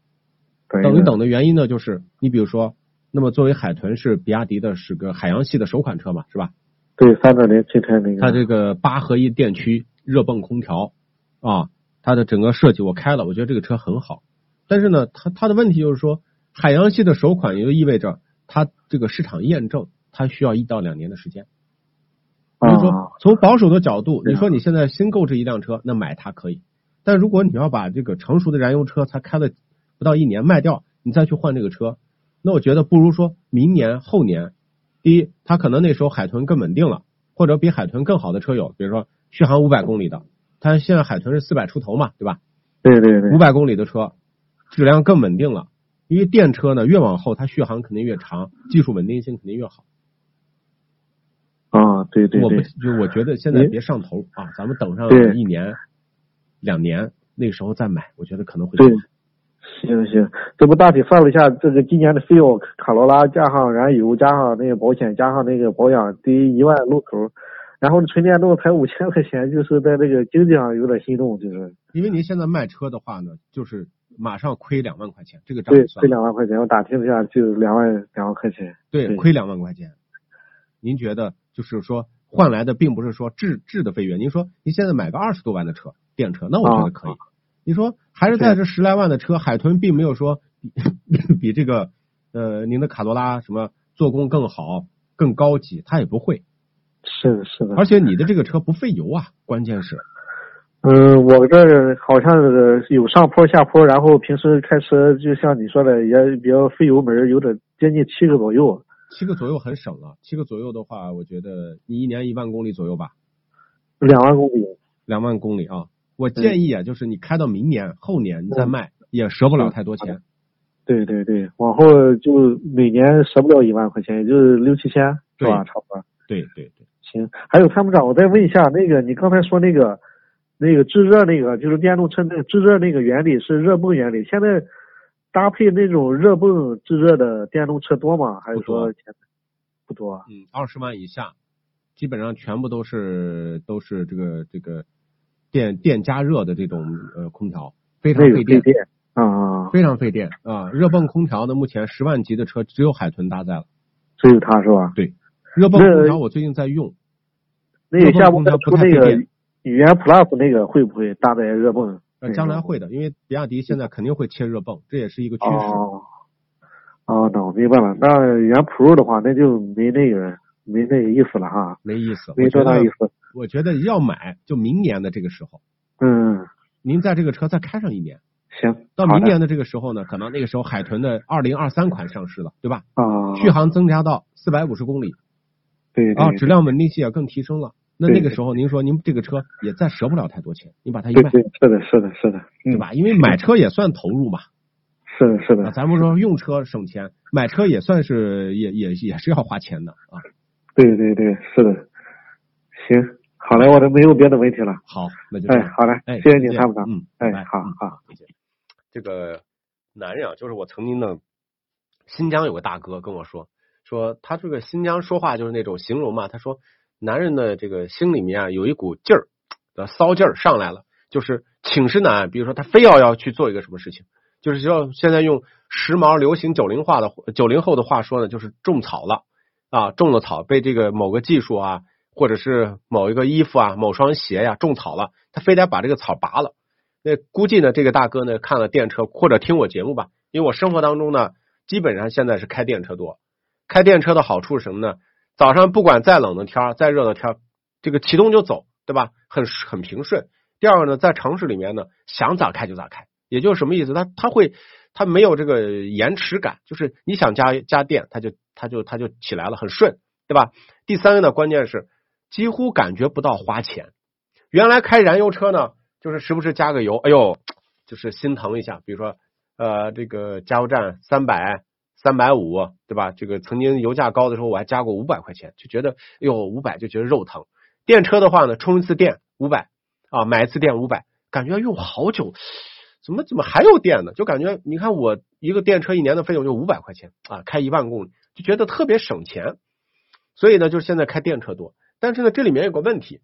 等一等的原因呢，就是你比如说，那么作为海豚是比亚迪的是个海洋系的首款车嘛，是吧？对，三点零 T 台那个。它这个八合一电驱热泵空调啊，它的整个设计我开了，我觉得这个车很好。但是呢，它它的问题就是说。海洋系的首款也就意味着它这个市场验证，它需要一到两年的时间。比如说，从保守的角度，你说你现在新购置一辆车，那买它可以；但如果你要把这个成熟的燃油车才开了不到一年卖掉，你再去换这个车，那我觉得不如说明年后年。第一，它可能那时候海豚更稳定了，或者比海豚更好的车有，比如说续航五百公里的，它现在海豚是四百出头嘛，对吧？对对对，五百公里的车质量更稳定了。因为电车呢，越往后它续航肯定越长，技术稳定性肯定越好。啊，对对我不对，就我觉得现在别上头啊，咱们等上一年、两年，那时候再买，我觉得可能会对。行行，这不大体算了一下，这个今年的费用，卡罗拉加上燃油加上那个保险加上那个保养得一万路口，然后纯电动才五千块钱，就是在这个经济上有点心动，就是因为您现在卖车的话呢，就是马上亏两万块钱，这个账对亏两万块钱，我打听一下就两万两万块钱，对对亏两万块钱。您觉得就是说换来的并不是说质质的飞跃，您说您现在买个二十多万的车电车，那我觉得可以。你说还是在这十来万的车，海豚并没有说比比这个呃您的卡罗拉什么做工更好、更高级，它也不会。是的是的，而且你的这个车不费油啊，关键是嗯，我这好像是有上坡下坡，然后平时开车就像你说的，也比较费油门，有点接近七个左右。七个左右很省了。七个左右的话，我觉得你一年一万公里左右吧，两万公里，两万公里啊。我建议啊，就是你开到明年、后年你再卖，也折不了太多钱。对对对，往后就每年折不了一万块钱，也就是六七千，是吧？差不多。对对对，行，还有参谋长，我再问一下，那个你刚才说那个那个制热那个，就是电动车那个制热那个原理是热泵原理，现在搭配那种热泵制热的电动车多吗？还是说不多？嗯，二十万以下，基本上全部都是都是这个这个电电加热的这种呃空调，非常那个费电，电啊，非常费电啊。热泵空调呢，目前十万级的车只有海豚搭载了。只有它是吧？热泵空调我最近在用，那热泵空调不出那个太费电语言 Plus 那个会不会搭载热泵？呃，将来会的，因为比亚迪现在肯定会切热泵，这也是一个趋势。哦，哦，那我明白了。那原 Pro 的话，那就没那个没那个意思了哈，没意思，没多大意思。我觉得要买就明年的这个时候，嗯，您在这个车再开上一年，行，到明年的这个时候呢，可能那个时候海豚的二零二三款上市了，对吧？啊，续航增加到四百五十公里对对啊，质量稳定性也更提升了。那对那个时候您说您这个车也再折不了太多钱，你把它一卖，对对，是的，是的，是的，嗯对？吧？因为买车也算投入嘛，是的，是啊，的，咱们说用车省钱，买车也算是也也也是要花钱的啊。对对对，是的。行，好嘞，我这没有别的问题了。好，那就这哎，样。好嘞，哎，谢谢你，再见参谋长。嗯，哎好好。这个男人啊，就是我曾经的新疆有个大哥跟我说，说他这个新疆说话就是那种形容嘛，他说男人的这个心里面啊有一股劲儿，呃骚劲儿上来了，就是寝食难安。比如说他非要要去做一个什么事情，就是要现在用时髦流行九零话的九零后的话说呢，就是种草了啊，种了草被这个某个技术啊，或者是某一个衣服啊、某双鞋呀、种草了，他非得把这个草拔了。那估计呢，这个大哥呢看了电车或者听我节目吧，因为我生活当中呢，基本上现在是开电车多。开电车的好处是什么呢？早上不管再冷的天儿、再热的天儿，这个启动就走，对吧？很很平顺。第二个呢，在城市里面呢，想咋开就咋开，也就是什么意思？它它会它没有这个延迟感，就是你想加加电，它就它就它就起来了，很顺，对吧？第三个呢，关键是几乎感觉不到花钱。原来开燃油车呢，就是时不时加个油，哎呦，就是心疼一下。比如说，呃，这个加油站三百、三百五，对吧？这个曾经油价高的时候，我还加过五百块钱，就觉得，哎呦，五百就觉得肉疼。电车的话呢，充一次电五百啊，买一次电五百，感觉用好久，怎么怎么还有电呢？就感觉你看我一个电车一年的费用就五百块钱啊，开一万公里就觉得特别省钱。所以呢，就是现在开电车多，但是呢，这里面有个问题。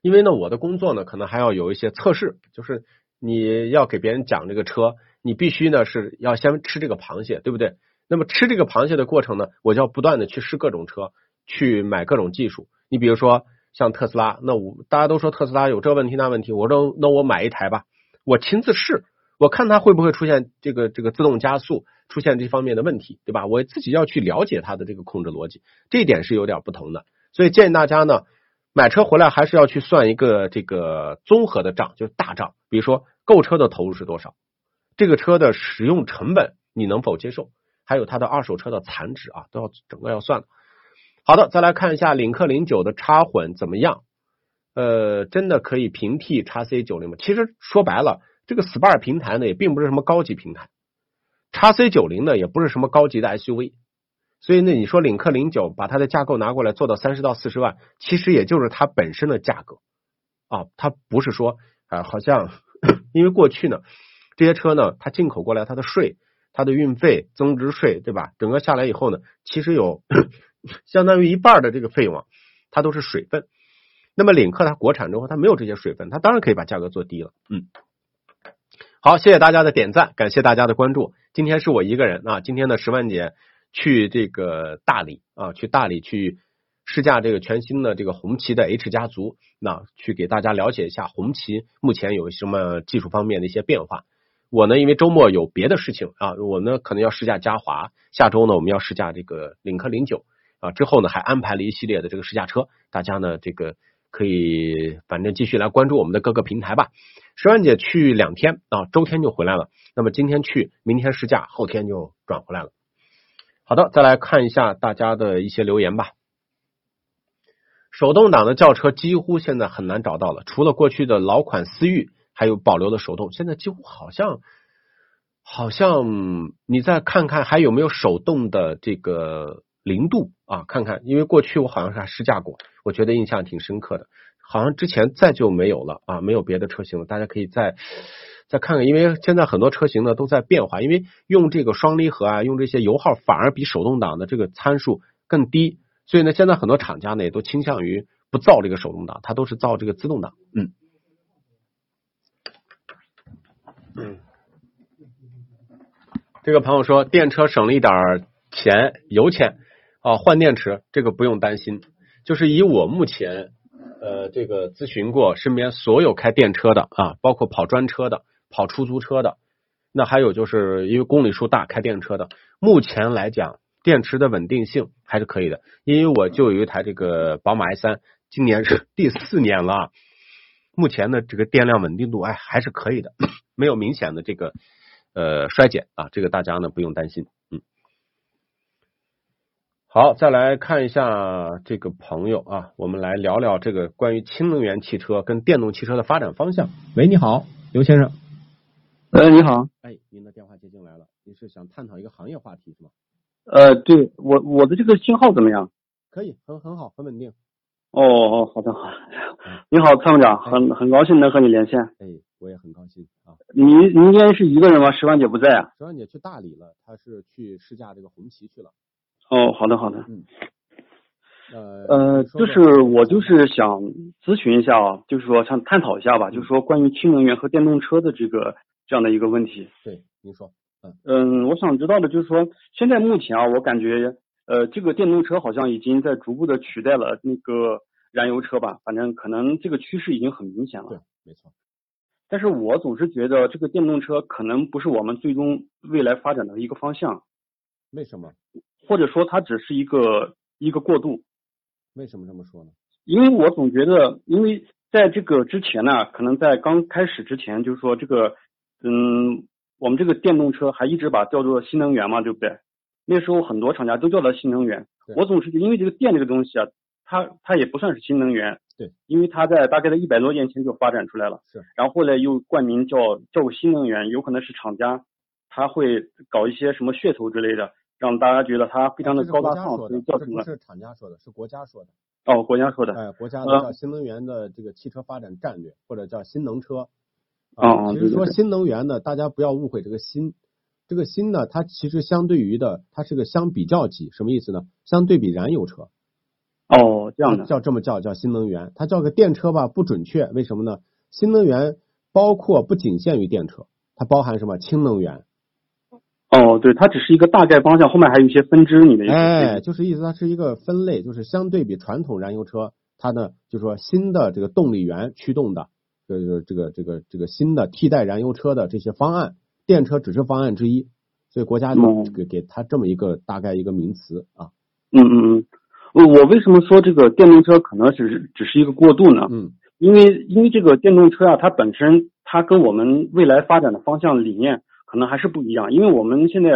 因为呢，我的工作呢，可能还要有一些测试，就是你要给别人讲这个车，你必须呢是要先吃这个螃蟹，对不对？那么吃这个螃蟹的过程呢，我就要不断的去试各种车，去买各种技术。你比如说像特斯拉，那我大家都说特斯拉有这问题那问题，我说那我买一台吧，我亲自试，我看它会不会出现这个这个自动加速，出现这方面的问题，对吧？我自己要去了解它的这个控制逻辑，这一点是有点不同的。所以建议大家呢。买车回来还是要去算一个这个综合的账，就是大账。比如说购车的投入是多少，这个车的使用成本你能否接受，还有它的二手车的残值啊，都要整个要算。好的，再来看一下领克零九的插混怎么样？呃，真的可以平替叉 C 九零吗？其实说白了，这个 Spar 平台呢也并不是什么高级平台，叉 C 九零呢也不是什么高级的 SUV，所以呢，你说领克零九把它的架构拿过来做到三十到四十万，其实也就是它本身的价格啊，它不是说啊，好像 因为过去呢，这些车呢，它进口过来它的税、它的运费、增值税，对吧？整个下来以后呢，其实有 相当于一半的这个费用啊，它都是水分。那么领克它国产之后，它没有这些水分，它当然可以把价格做低了。嗯，好，谢谢大家的点赞，感谢大家的关注。今天是我一个人啊，今天的十万姐。去这个大理啊，去大理去试驾这个全新的这个红旗的 H 家族，那去给大家了解一下红旗目前有什么技术方面的一些变化。我呢，因为周末有别的事情啊，我呢可能要试驾嘉华，下周呢我们要试驾这个领克零九啊，之后呢还安排了一系列的这个试驾车，大家呢这个可以反正继续来关注我们的各个平台吧。石万姐去两天啊，周天就回来了，那么今天去，明天试驾，后天就转回来了。好的，再来看一下大家的一些留言吧。手动挡的轿车几乎现在很难找到了，除了过去的老款思域还有保留的手动，现在几乎好像好像你再看看还有没有手动的这个零度啊？看看，因为过去我好像是还试驾过，我觉得印象挺深刻的，好像之前再就没有了啊，没有别的车型了，大家可以再。再看看，因为现在很多车型呢都在变化，因为用这个双离合啊，用这些油耗反而比手动挡的这个参数更低，所以呢，现在很多厂家呢也都倾向于不造这个手动挡，它都是造这个自动挡。嗯，嗯，这个朋友说电车省了一点钱油钱啊，换电池这个不用担心，就是以我目前呃这个咨询过身边所有开电车的啊，包括跑专车的。跑出租车的，那还有就是因为公里数大开电车的，目前来讲电池的稳定性还是可以的。因为我就有一台这个宝马 i 三，今年是第四年了，目前的这个电量稳定度哎还是可以的，没有明显的这个呃衰减啊，这个大家呢不用担心。嗯，好，再来看一下这个朋友啊，我们来聊聊这个关于氢能源汽车跟电动汽车的发展方向。喂，你好，刘先生。呃，你好。哎，您的电话接进来了，您是想探讨一个行业话题是吗？呃，对我我的这个信号怎么样？可以，很很好，很稳定。哦哦，好的好。你好，参谋长，很很高兴能和你连线。哎，我也很高兴啊。您您今天是一个人吗？石万姐不在啊？石万姐去大理了，她是去试驾这个红旗去了。哦，好的好的。嗯。呃呃，就是我就是想咨询一下啊，就是说想探讨一下吧，就是说关于新能源和电动车的这个。这样的一个问题，对，您说，嗯嗯，我想知道的就是说，现在目前啊，我感觉呃，这个电动车好像已经在逐步的取代了那个燃油车吧，反正可能这个趋势已经很明显了。对，没错。但是我总是觉得这个电动车可能不是我们最终未来发展的一个方向。为什么？或者说它只是一个一个过渡？为什么这么说呢？因为我总觉得，因为在这个之前呢，可能在刚开始之前，就是说这个。嗯，我们这个电动车还一直把叫做新能源嘛，对不对？那时候很多厂家都叫它新能源。我总是因为这个电这个东西啊，它它也不算是新能源。对。因为它在大概在一百多年前就发展出来了。是。然后后来又冠名叫叫新能源，有可能是厂家他会搞一些什么噱头之类的，让大家觉得它非常的高大上，所以叫什么？是厂家说的，是国家说的。哦，国家说的。哎，国家叫新能源的这个汽车发展战略，或者叫新能车。啊，其实说新能源呢，大家不要误会这个新，这个新呢，它其实相对于的，它是个相比较级，什么意思呢？相对比燃油车。哦，这样的。叫这么叫叫新能源，它叫个电车吧不准确，为什么呢？新能源包括不仅限于电车，它包含什么氢能源？哦，对，它只是一个大概方向，后面还有一些分支，你的意思？哎，就是意思它是一个分类，就是相对比传统燃油车，它呢，就是说新的这个动力源驱动的。这个这个这个这个新的替代燃油车的这些方案，电车只是方案之一，所以国家就给给他这么一个大概一个名词啊。嗯嗯嗯，我我为什么说这个电动车可能只是只是一个过渡呢？嗯，因为因为这个电动车啊，它本身它跟我们未来发展的方向理念可能还是不一样，因为我们现在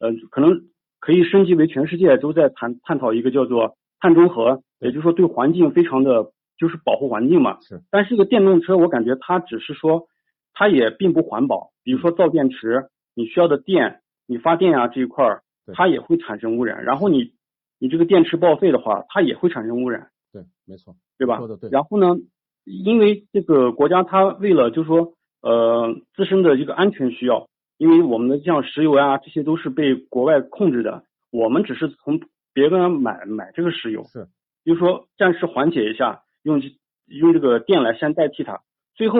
呃可能可以升级为全世界都在谈探讨一个叫做碳中和，也就是说对环境非常的。就是保护环境嘛，是。但是这个电动车，我感觉它只是说，它也并不环保。比如说造电池，你需要的电，你发电啊这一块儿，它也会产生污染。然后你你这个电池报废的话，它也会产生污染，对，没错，对吧对？然后呢，因为这个国家它为了就是说呃自身的一个安全需要，因为我们的像石油啊这些都是被国外控制的，我们只是从别人买买这个石油，是，就是说暂时缓解一下，用用这个电来先代替它，最后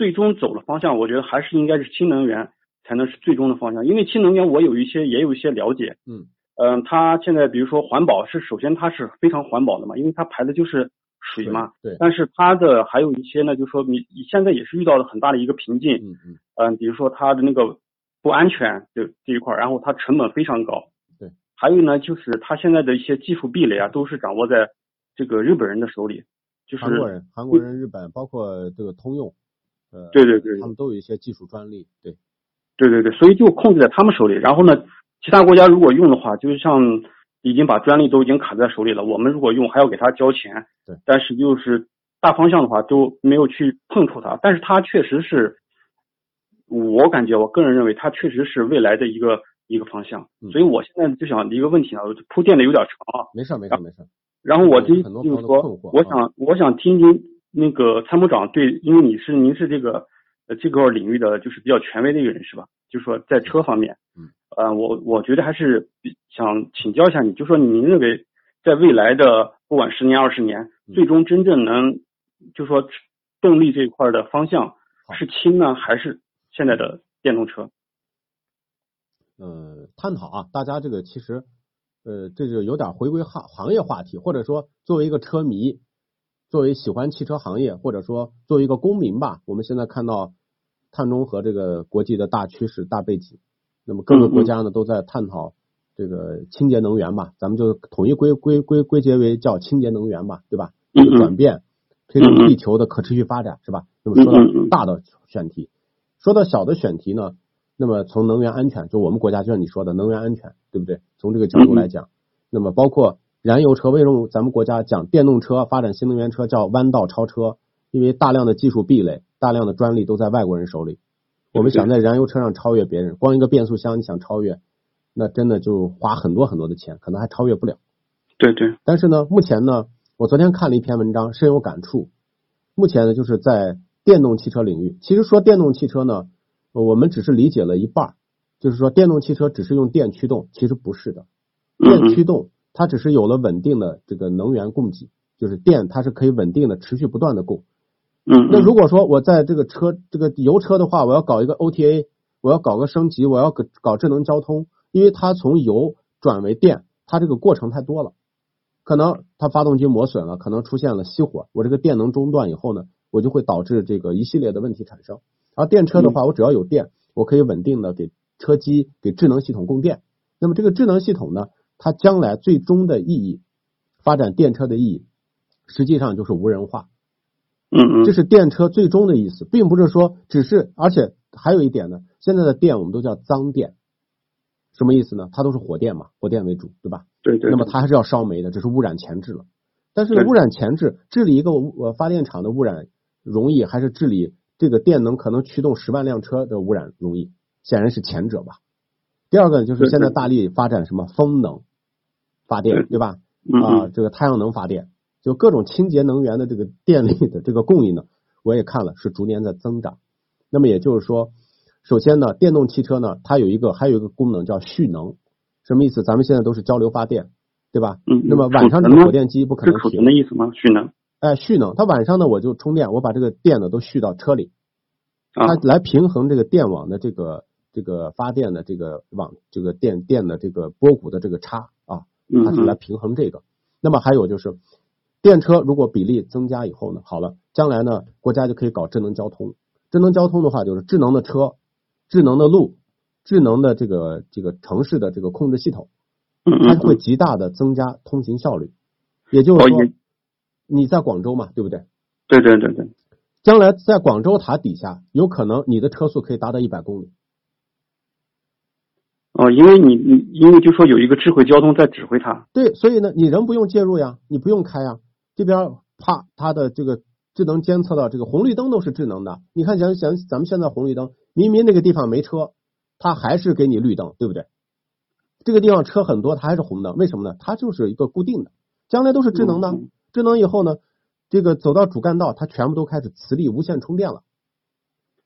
最终走的方向，我觉得还是应该是氢能源才能是最终的方向，因为氢能源我有一些也有一些了解，嗯。嗯、它现在比如说环保是首先它是非常环保的嘛，因为它排的就是水嘛，对，但是它的还有一些呢，就是说你你现在也是遇到了很大的一个瓶颈，嗯嗯，嗯、比如说它的那个不安全这这一块儿，然后它成本非常高，对，还有呢就是它现在的一些技术壁垒啊，都是掌握在这个日本人的手里，就是韩国人、韩国人、日本，包括这个通用，呃，对对对他们都有一些技术专利，对，对对对，所以就控制在他们手里。然后呢，其他国家如果用的话，就是像已经把专利都已经卡在手里了，我们如果用还要给他交钱。对。但是就是大方向的话都没有去碰触它，但是它确实是，我感觉我个人认为它确实是未来的一个一个方向。嗯所以我现在就想一个问题啊，铺垫的有点长啊。没事没事没事，然后我第一就是说我啊想我想听听那个参谋长对，因为你是您是这个呃这个领域的就是比较权威的一个人是吧？就是说在车方面，嗯，呃，我我觉得还是想请教一下你，就说您认为在未来的不管十年二十年，嗯最终真正能就说动力这一块的方向是氢呢，还是现在的电动车？呃，探讨啊，大家这个其实，呃，这就有点回归行行业话题，或者说作为一个车迷，作为喜欢汽车行业，或者说作为一个公民吧，我们现在看到碳中和这个国际的大趋势、大背景，那么各个国家呢都在探讨这个清洁能源吧，咱们就统一归归归归结为叫清洁能源吧，对吧？这个转变，推动地球的可持续发展，是吧？那么说到大的选题，说到小的选题呢？那么从能源安全，就我们国家就像你说的能源安全，对不对？从这个角度来讲，那么包括燃油车，为什么咱们国家讲电动车发展新能源车叫弯道超车？因为大量的技术壁垒、大量的专利都在外国人手里。我们想在燃油车上超越别人，光一个变速箱你想超越，那真的就花很多很多的钱，可能还超越不了。对对，但是呢，目前呢，我昨天看了一篇文章，深有感触。目前呢，就是在电动汽车领域，其实说电动汽车呢。我们只是理解了一半，就是说电动汽车只是用电驱动，其实不是的。电驱动它只是有了稳定的这个能源供给，就是电它是可以稳定的、持续不断的供。嗯。那如果说我在这个车这个油车的话，我要搞一个 OTA，我要搞个升级，我要搞搞智能交通，因为它从油转为电，它这个过程太多了，可能它发动机磨损了，可能出现了熄火，我这个电能中断以后呢，我就会导致这个一系列的问题产生。而电车的话，我只要有电，我可以稳定的给车机、给智能系统供电。那么这个智能系统呢，它将来最终的意义，发展电车的意义，实际上就是无人化。嗯嗯，这是电车最终的意思，并不是说只是，而且还有一点呢，现在的电我们都叫脏电，什么意思呢？它都是火电嘛，火电为主，对吧？对对。那么它还是要烧煤的，这是污染前置了。但是污染前置治理一个呃发电厂的污染容易，还是治理？这个电能可能驱动十万辆车的污染容易，显然是前者吧。第二个就是现在大力发展什么风能发电，对吧？啊，这个太阳能发电，就各种清洁能源的这个电力的这个供应呢，我也看了是逐年在增长。那么也就是说，首先呢，电动汽车呢，它有一个还有一个功能叫蓄能，什么意思？咱们现在都是交流发电，对吧？嗯。那么晚上这个火电机不可能停的意思吗？蓄能。哎，蓄能，它晚上呢我就充电，我把这个电呢都蓄到车里，啊它来平衡这个电网的这个这个发电的这个网这个电电的这个波谷的这个差啊，它是来平衡这个。那么还有就是，电车如果比例增加以后呢，好了，将来呢国家就可以搞智能交通。智能交通的话，就是智能的车、智能的路、智能的这个这个城市的这个控制系统，它会极大的增加通行效率。也就是说。你在广州嘛，对不对？对对对对。将来在广州塔底下，有可能你的车速可以达到一百公里。哦，因为你你因为就说有一个智慧交通在指挥它。对，所以呢，你人不用介入呀，你不用开呀，这边啪，它的这个智能监测到这个红绿灯都是智能的。你看，咱咱咱们现在红绿灯，明明那个地方没车，它还是给你绿灯，对不对？这个地方车很多，它还是红灯，为什么呢？它就是一个固定的，将来都是智能的，智能以后呢，这个走到主干道，它全部都开始磁力无线充电了。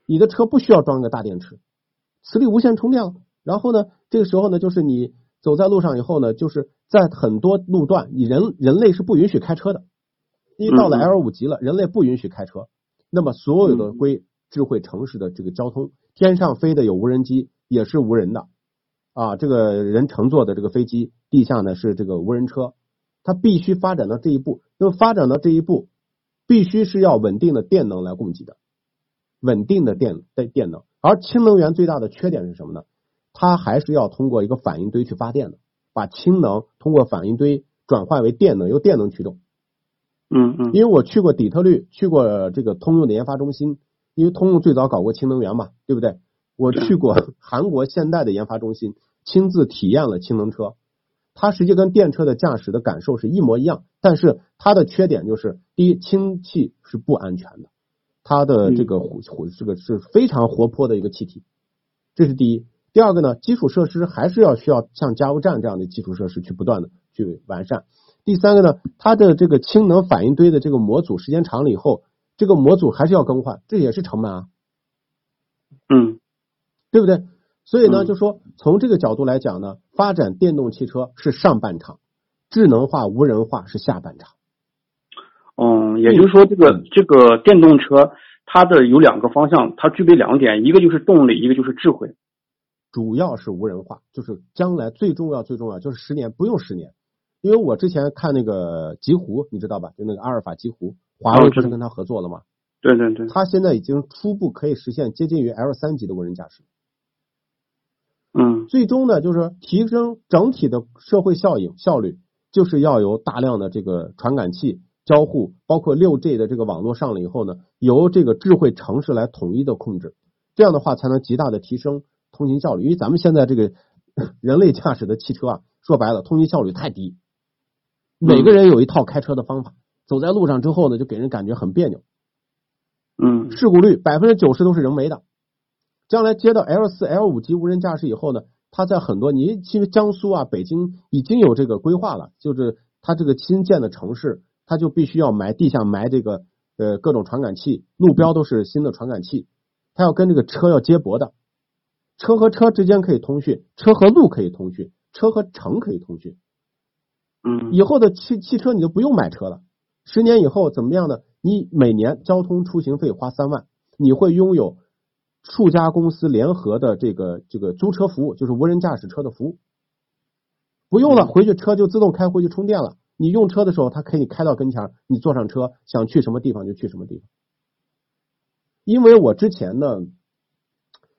你的车不需要装个大电池，磁力无线充电了。然后呢，这个时候呢，就是你走在路上以后呢，就是在很多路段，你人人类是不允许开车的，因为到了 L 五级了，人类不允许开车。那么所有的归智慧城市的这个交通，天上飞的有无人机，也是无人的啊，这个人乘坐的这个飞机，地下呢是这个无人车，它必须发展到这一步。那么发展到这一步，必须是要稳定的电能来供给的。稳定的电的电能，而氢能源最大的缺点是什么呢？它还是要通过一个反应堆去发电的，把氢能通过反应堆转换为电能，由电能驱动。嗯嗯。因为我去过底特律，去过这个通用的研发中心，因为通用最早搞过氢能源嘛，对不对？我去过韩国现代的研发中心，亲自体验了氢能车，它实际跟电车的驾驶的感受是一模一样，但是它的缺点就是，第一，氢气是不安全的。它的这个活活这个是非常活泼的一个气体，这是第一。第二个呢，基础设施还是要需要像加油站这样的基础设施去不断的去完善。第三个呢，它的这个氢能反应堆的这个模组时间长了以后，这个模组还是要更换，这也是成本啊。嗯，对不对？所以呢，就说从这个角度来讲呢，发展电动汽车是上半场，智能化、无人化是下半场。嗯，也就是说，这个这个电动车它的有两个方向，它具备两点，一个就是动力，一个就是智慧。主要是无人化，就是将来最重要最重要就是十年不用十年，因为我之前看那个极狐，你知道吧？就那个阿尔法极狐，华为不是跟他合作了吗？对对对。他现在已经初步可以实现接近于 L 三级的无人驾驶。嗯。最终呢，就是提升整体的社会效应效率，就是要有大量的这个传感器。交互包括六 G 的这个网络上了以后呢，由这个智慧城市来统一的控制，这样的话才能极大的提升通勤效率。因为咱们现在这个 人类驾驶的汽车啊，说白了通勤效率太低，每个人有一套开车的方法，走在路上之后呢，就给人感觉很别扭。嗯，事故率百分之九十都是人为的。将来接到 L 四、L 五级无人驾驶以后呢，它在很多你其实江苏啊、北京已经有这个规划了，就是它这个新建的城市。它就必须要埋地下埋这个呃各种传感器，路标都是新的传感器，它要跟这个车要接驳的，车和车之间可以通讯，车和路可以通讯，车和城可以通讯。嗯，以后的汽汽车你就不用买车了，十年以后怎么样呢？你每年交通出行费花三万，你会拥有数家公司联合的这个这个租车服务，就是无人驾驶车的服务，不用了，回去车就自动开回去充电了。你用车的时候，它可以开到跟前你坐上车，想去什么地方就去什么地方。因为我之前呢，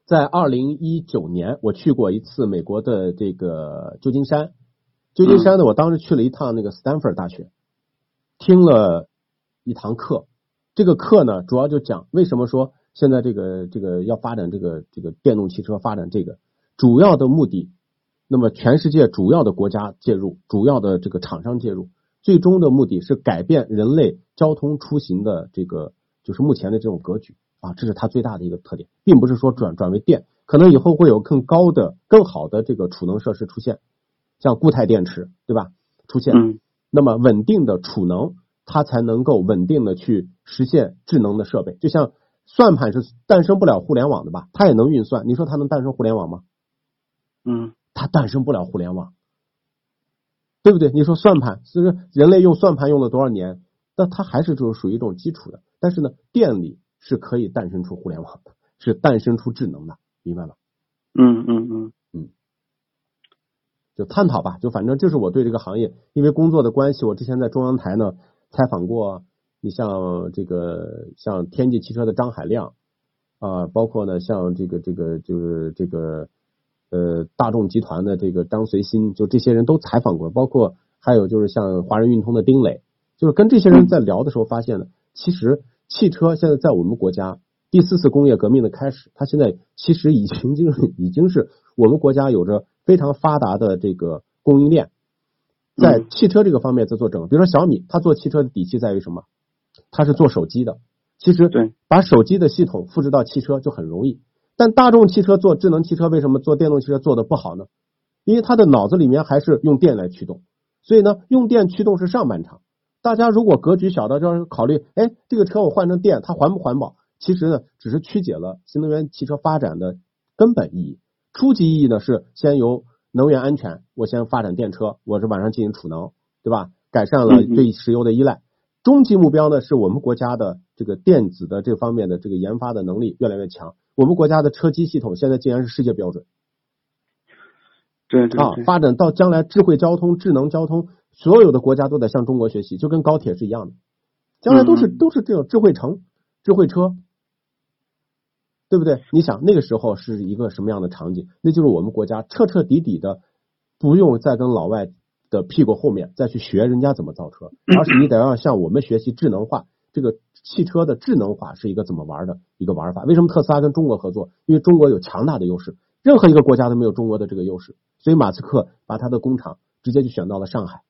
在二零一九年我去过一次美国的这个旧金山，旧金山呢，我当时去了一趟那个斯坦福大学，听了一堂课。这个课呢，主要就讲为什么说现在这个这个要发展这个这个电动汽车，发展这个主要的目的。那么，全世界主要的国家介入，主要的这个厂商介入，最终的目的是改变人类交通出行的这个，就是目前的这种格局啊，这是它最大的一个特点，并不是说转转为电，可能以后会有更高的、更好的这个储能设施出现，像固态电池，对吧？出现，那么稳定的储能，它才能够稳定的去实现智能的设备，就像算盘是诞生不了互联网的吧？它也能运算，你说它能诞生互联网吗？嗯。它诞生不了互联网，对不对？你说算盘，其实人类用算盘用了多少年？那它还是就是属于一种基础的。但是呢，电力是可以诞生出互联网的，是诞生出智能的，明白吗？嗯嗯嗯嗯，就探讨吧。就反正这是我对这个行业，因为工作的关系，我之前在中央台呢采访过，你像这个像天际汽车的张海亮啊，包括呢像这个这个就是这个。呃，大众集团的这个张随新，就这些人都采访过，包括还有就是像华人运通的丁磊，就是跟这些人在聊的时候发现呢，其实汽车现在在我们国家第四次工业革命的开始，它现在其实已经就是已经是我们国家有着非常发达的这个供应链，在汽车这个方面在做整，比如说小米，它做汽车的底气在于什么？它是做手机的，其实对，把手机的系统复制到汽车就很容易。但大众汽车做智能汽车，为什么做电动汽车做的不好呢？因为他的脑子里面还是用电来驱动，所以呢，用电驱动是上半场。大家如果格局小到，就是考虑，哎，这个车我换成电，它环不环保？其实呢，只是曲解了新能源汽车发展的根本意义。初级意义呢是先由能源安全，我先发展电车，我是晚上进行储能，对吧？改善了对石油的依赖。终极目标呢，是我们国家的这个电子的这方面的这个研发的能力越来越强。我们国家的车机系统现在竟然是世界标准。对对啊，发展到将来智慧交通、智能交通。所有的国家都在向中国学习，就跟高铁是一样的，将来都是都是这种智慧城、智慧车，对不对？你想那个时候是一个什么样的场景？那就是我们国家彻彻底底的不用再跟老外的屁股后面再去学人家怎么造车，而是你得要向我们学习智能化。这个汽车的智能化是一个怎么玩的一个玩法？为什么特斯拉跟中国合作？因为中国有强大的优势，任何一个国家都没有中国的这个优势，所以马斯克把他的工厂直接就选到了上海。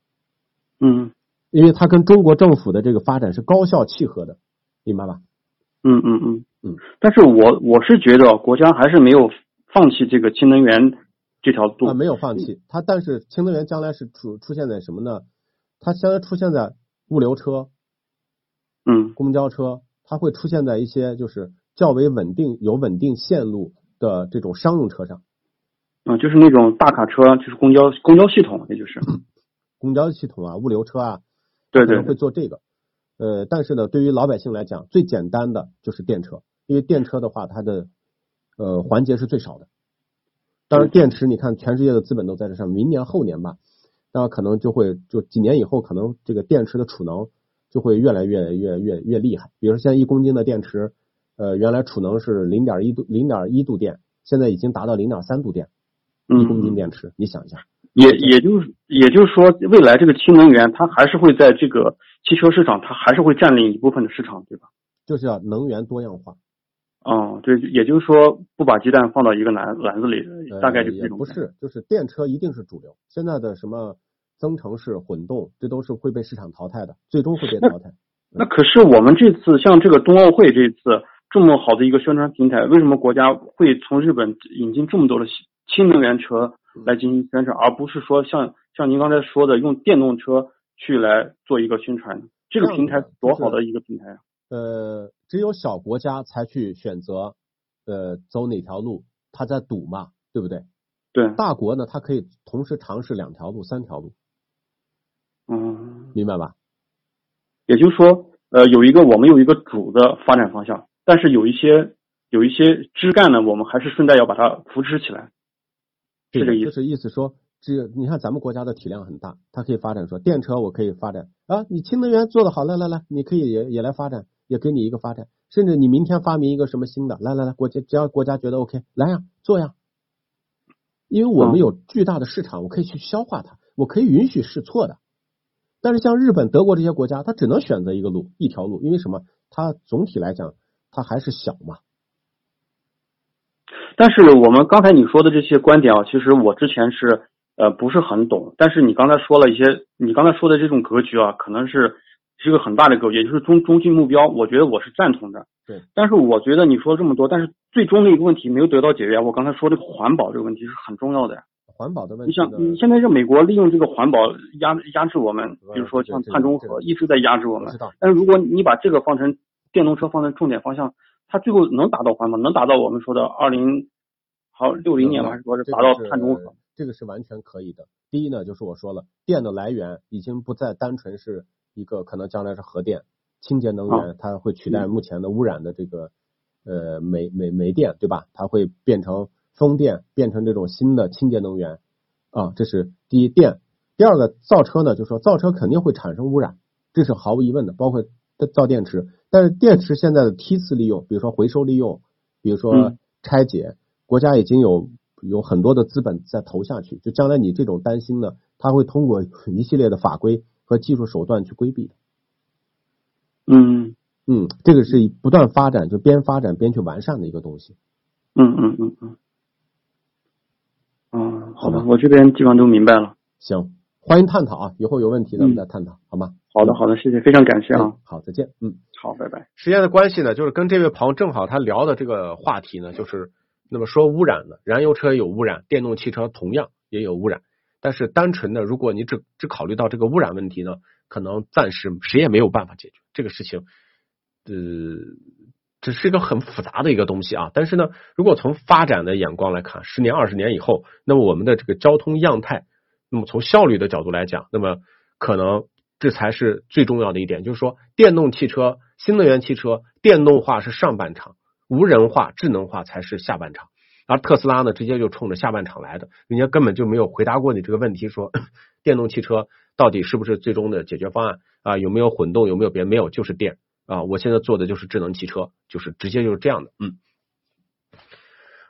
嗯，因为它跟中国政府的这个发展是高效契合的，明白吧？嗯嗯嗯嗯。但是我我是觉得国家还是没有放弃这个氢能源这条路啊，没有放弃它，但是氢能源将来是出出现在什么呢？它将来出现在物流车，嗯，公交车，它会出现在一些就是较为稳定、有稳定线路的这种商用车上。啊，就是那种大卡车，就是公交公交系统，也就是。公交系统啊，物流车啊，对对，会做这个。呃，但是呢，对于老百姓来讲，最简单的就是电车，因为电车的话，它的呃环节是最少的。当然，电池你看，全世界的资本都在这上，明年后年吧，那可能就会就几年以后，可能这个电池的储能就会越来越越越越厉害。比如说，现在一公斤的电池，呃，原来储能是零点一度零点一度电，现在已经达到零点三度电，一公斤电池，你想一下。也也就是也就是说，未来这个氢能源它还是会在这个汽车市场，它还是会占领一部分的市场，对吧？就是要能源多样化。哦，对，也就是说不把鸡蛋放到一个篮篮子里，大概就是这种。不是，就是电车一定是主流。现在的什么增程式、混动，这都是会被市场淘汰的，最终会被淘汰。那可是我们这次像这个冬奥会这次这么好的一个宣传平台，为什么国家会从日本引进这么多的新能源车？来进行宣传，而不是说像像您刚才说的用电动车去来做一个宣传，这个平台多好的一个平台啊！呃，只有小国家才去选择呃走哪条路，他在赌嘛，对不对？对。大国呢，它可以同时尝试两条路、三条路。嗯，明白吧？也就是说，呃，有一个我们有一个主的发展方向，但是有一些有一些枝干呢，我们还是顺带要把它扶持起来。这个意思意思说，只你看咱们国家的体量很大，它可以发展说电车，我可以发展啊。你氢能源做的好，来来来，你可以也也来发展，也给你一个发展。甚至你明天发明一个什么新的，来来来，国家只要国家觉得 OK，来呀，做呀。因为我们有巨大的市场，我可以去消化它，我可以允许试错的。但是像日本、德国这些国家，它只能选择一个路，一条路，因为什么？它总体来讲，它还是小嘛。但是我们刚才你说的这些观点啊，其实我之前是呃不是很懂。但是你刚才说了一些，你刚才说的这种格局啊，可能是是一个很大的格局，也就是中中期目标。我觉得我是赞同的。对。但是我觉得你说这么多，但是最终的一个问题没有得到解决。我刚才说这个环保这个问题是很重要的。环保的问题。你想你现在是美国利用这个环保压压制我们，比如说像碳中和一直在压制我们。但是如果你把这个放成电动车放在重点方向。它最后能达到环保，能达到我们说的二零好六零年还是说是达到碳中和？这个是完全可以的。第一呢，就是我说了，电的来源已经不再单纯是一个可能将来是核电、清洁能源，它会取代目前的污染的这个呃煤煤煤电，对吧？它会变成风电，变成这种新的清洁能源啊。这是第一电。第二个造车呢，就是说造车肯定会产生污染，这是毫无疑问的，包括造电池。但是电池现在的梯次利用，比如说回收利用，比如说拆解，国家已经有有很多的资本在投下去。就将来你这种担心呢，它会通过一系列的法规和技术手段去规避的。嗯嗯，这个是不断发展，就边发展边去完善的一个东西。嗯嗯嗯嗯。嗯，好吧，我这边基本上都明白了。行。欢迎探讨啊！以后有问题咱们再探讨，好吗？好的，好的，谢谢，非常感谢啊！好，再见。嗯，好，拜拜。时间的关系呢，就是跟这位朋友正好他聊的这个话题呢，就是那么说污染的燃油车有污染，电动汽车同样也。也有污染。但是单纯的，如果你只只考虑到这个污染问题呢，可能暂时谁也没有办法解决这个事情。呃，这是一个很复杂的一个东西啊。但是呢，如果从发展的眼光来看，十年、二十年以后，那么我们的这个交通样态，那么从效率的角度来讲，那么可能这才是最重要的一点，就是说，电动汽车、新能源汽车电动化是上半场，无人化、智能化才是下半场。而特斯拉呢，直接就冲着下半场来的，人家根本就没有回答过你这个问题，说 电动汽车到底是不是最终的解决方案啊？有没有混动？有没有别？没有，就是电啊！我现在做的就是智能汽车，就是直接就是这样的。嗯，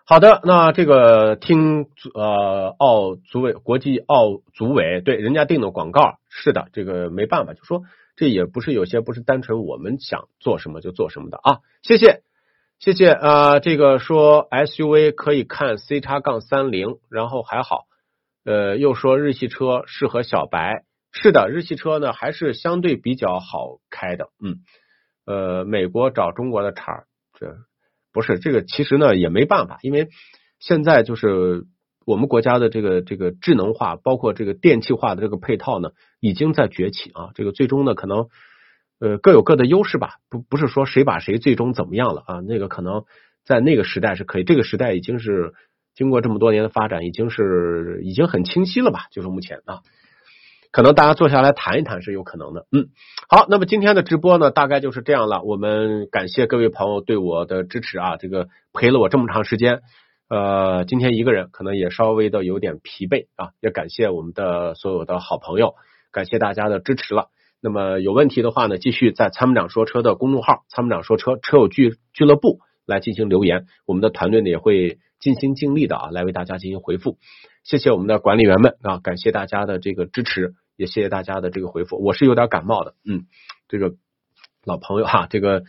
好的，那这个听呃奥组委国际奥组委对人家定的广告是的，这个没办法，就说这也不是有些不是单纯我们想做什么就做什么的啊！谢谢。谢谢啊，这个说 SUV 可以看 C 叉杠三零，然后还好，呃，又说日系车适合小白，是的，日系车呢还是相对比较好开的，嗯，呃，美国找中国的茬，这不是这个，其实呢也没办法，因为现在就是我们国家的这个这个智能化，包括这个电气化的这个配套呢，已经在崛起啊，这个最终呢可能。呃，各有各的优势吧，不不是说谁把谁最终怎么样了啊？那个可能在那个时代是可以，这个时代已经是经过这么多年的发展，已经是已经很清晰了吧？就是目前啊，可能大家坐下来谈一谈是有可能的。嗯，好，那么今天的直播呢，大概就是这样了。我们感谢各位朋友对我的支持啊，这个陪了我这么长时间，呃，今天一个人可能也稍微的有点疲惫啊，也感谢我们的所有的好朋友，感谢大家的支持了。那么有问题的话呢，继续在参谋长说车的公众号“参谋长说车车友俱俱乐部”来进行留言，我们的团队呢也会尽心尽力的啊来为大家进行回复。谢谢我们的管理员们啊，感谢大家的这个支持，也谢谢大家的这个回复。我是有点感冒的，嗯，这个老朋友哈，这个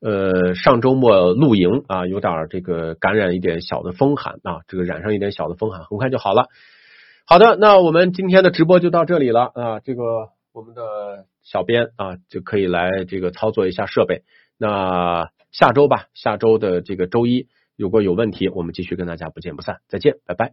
呃上周末露营啊，有点这个感染一点小的风寒啊，这个染上一点小的风寒，很快就好了。好的，那我们今天的直播就到这里了啊，这个。我们的小编啊，就可以来这个操作一下设备。那下周吧，下周的这个周一，如果有问题，我们继续跟大家不见不散。再见，拜拜。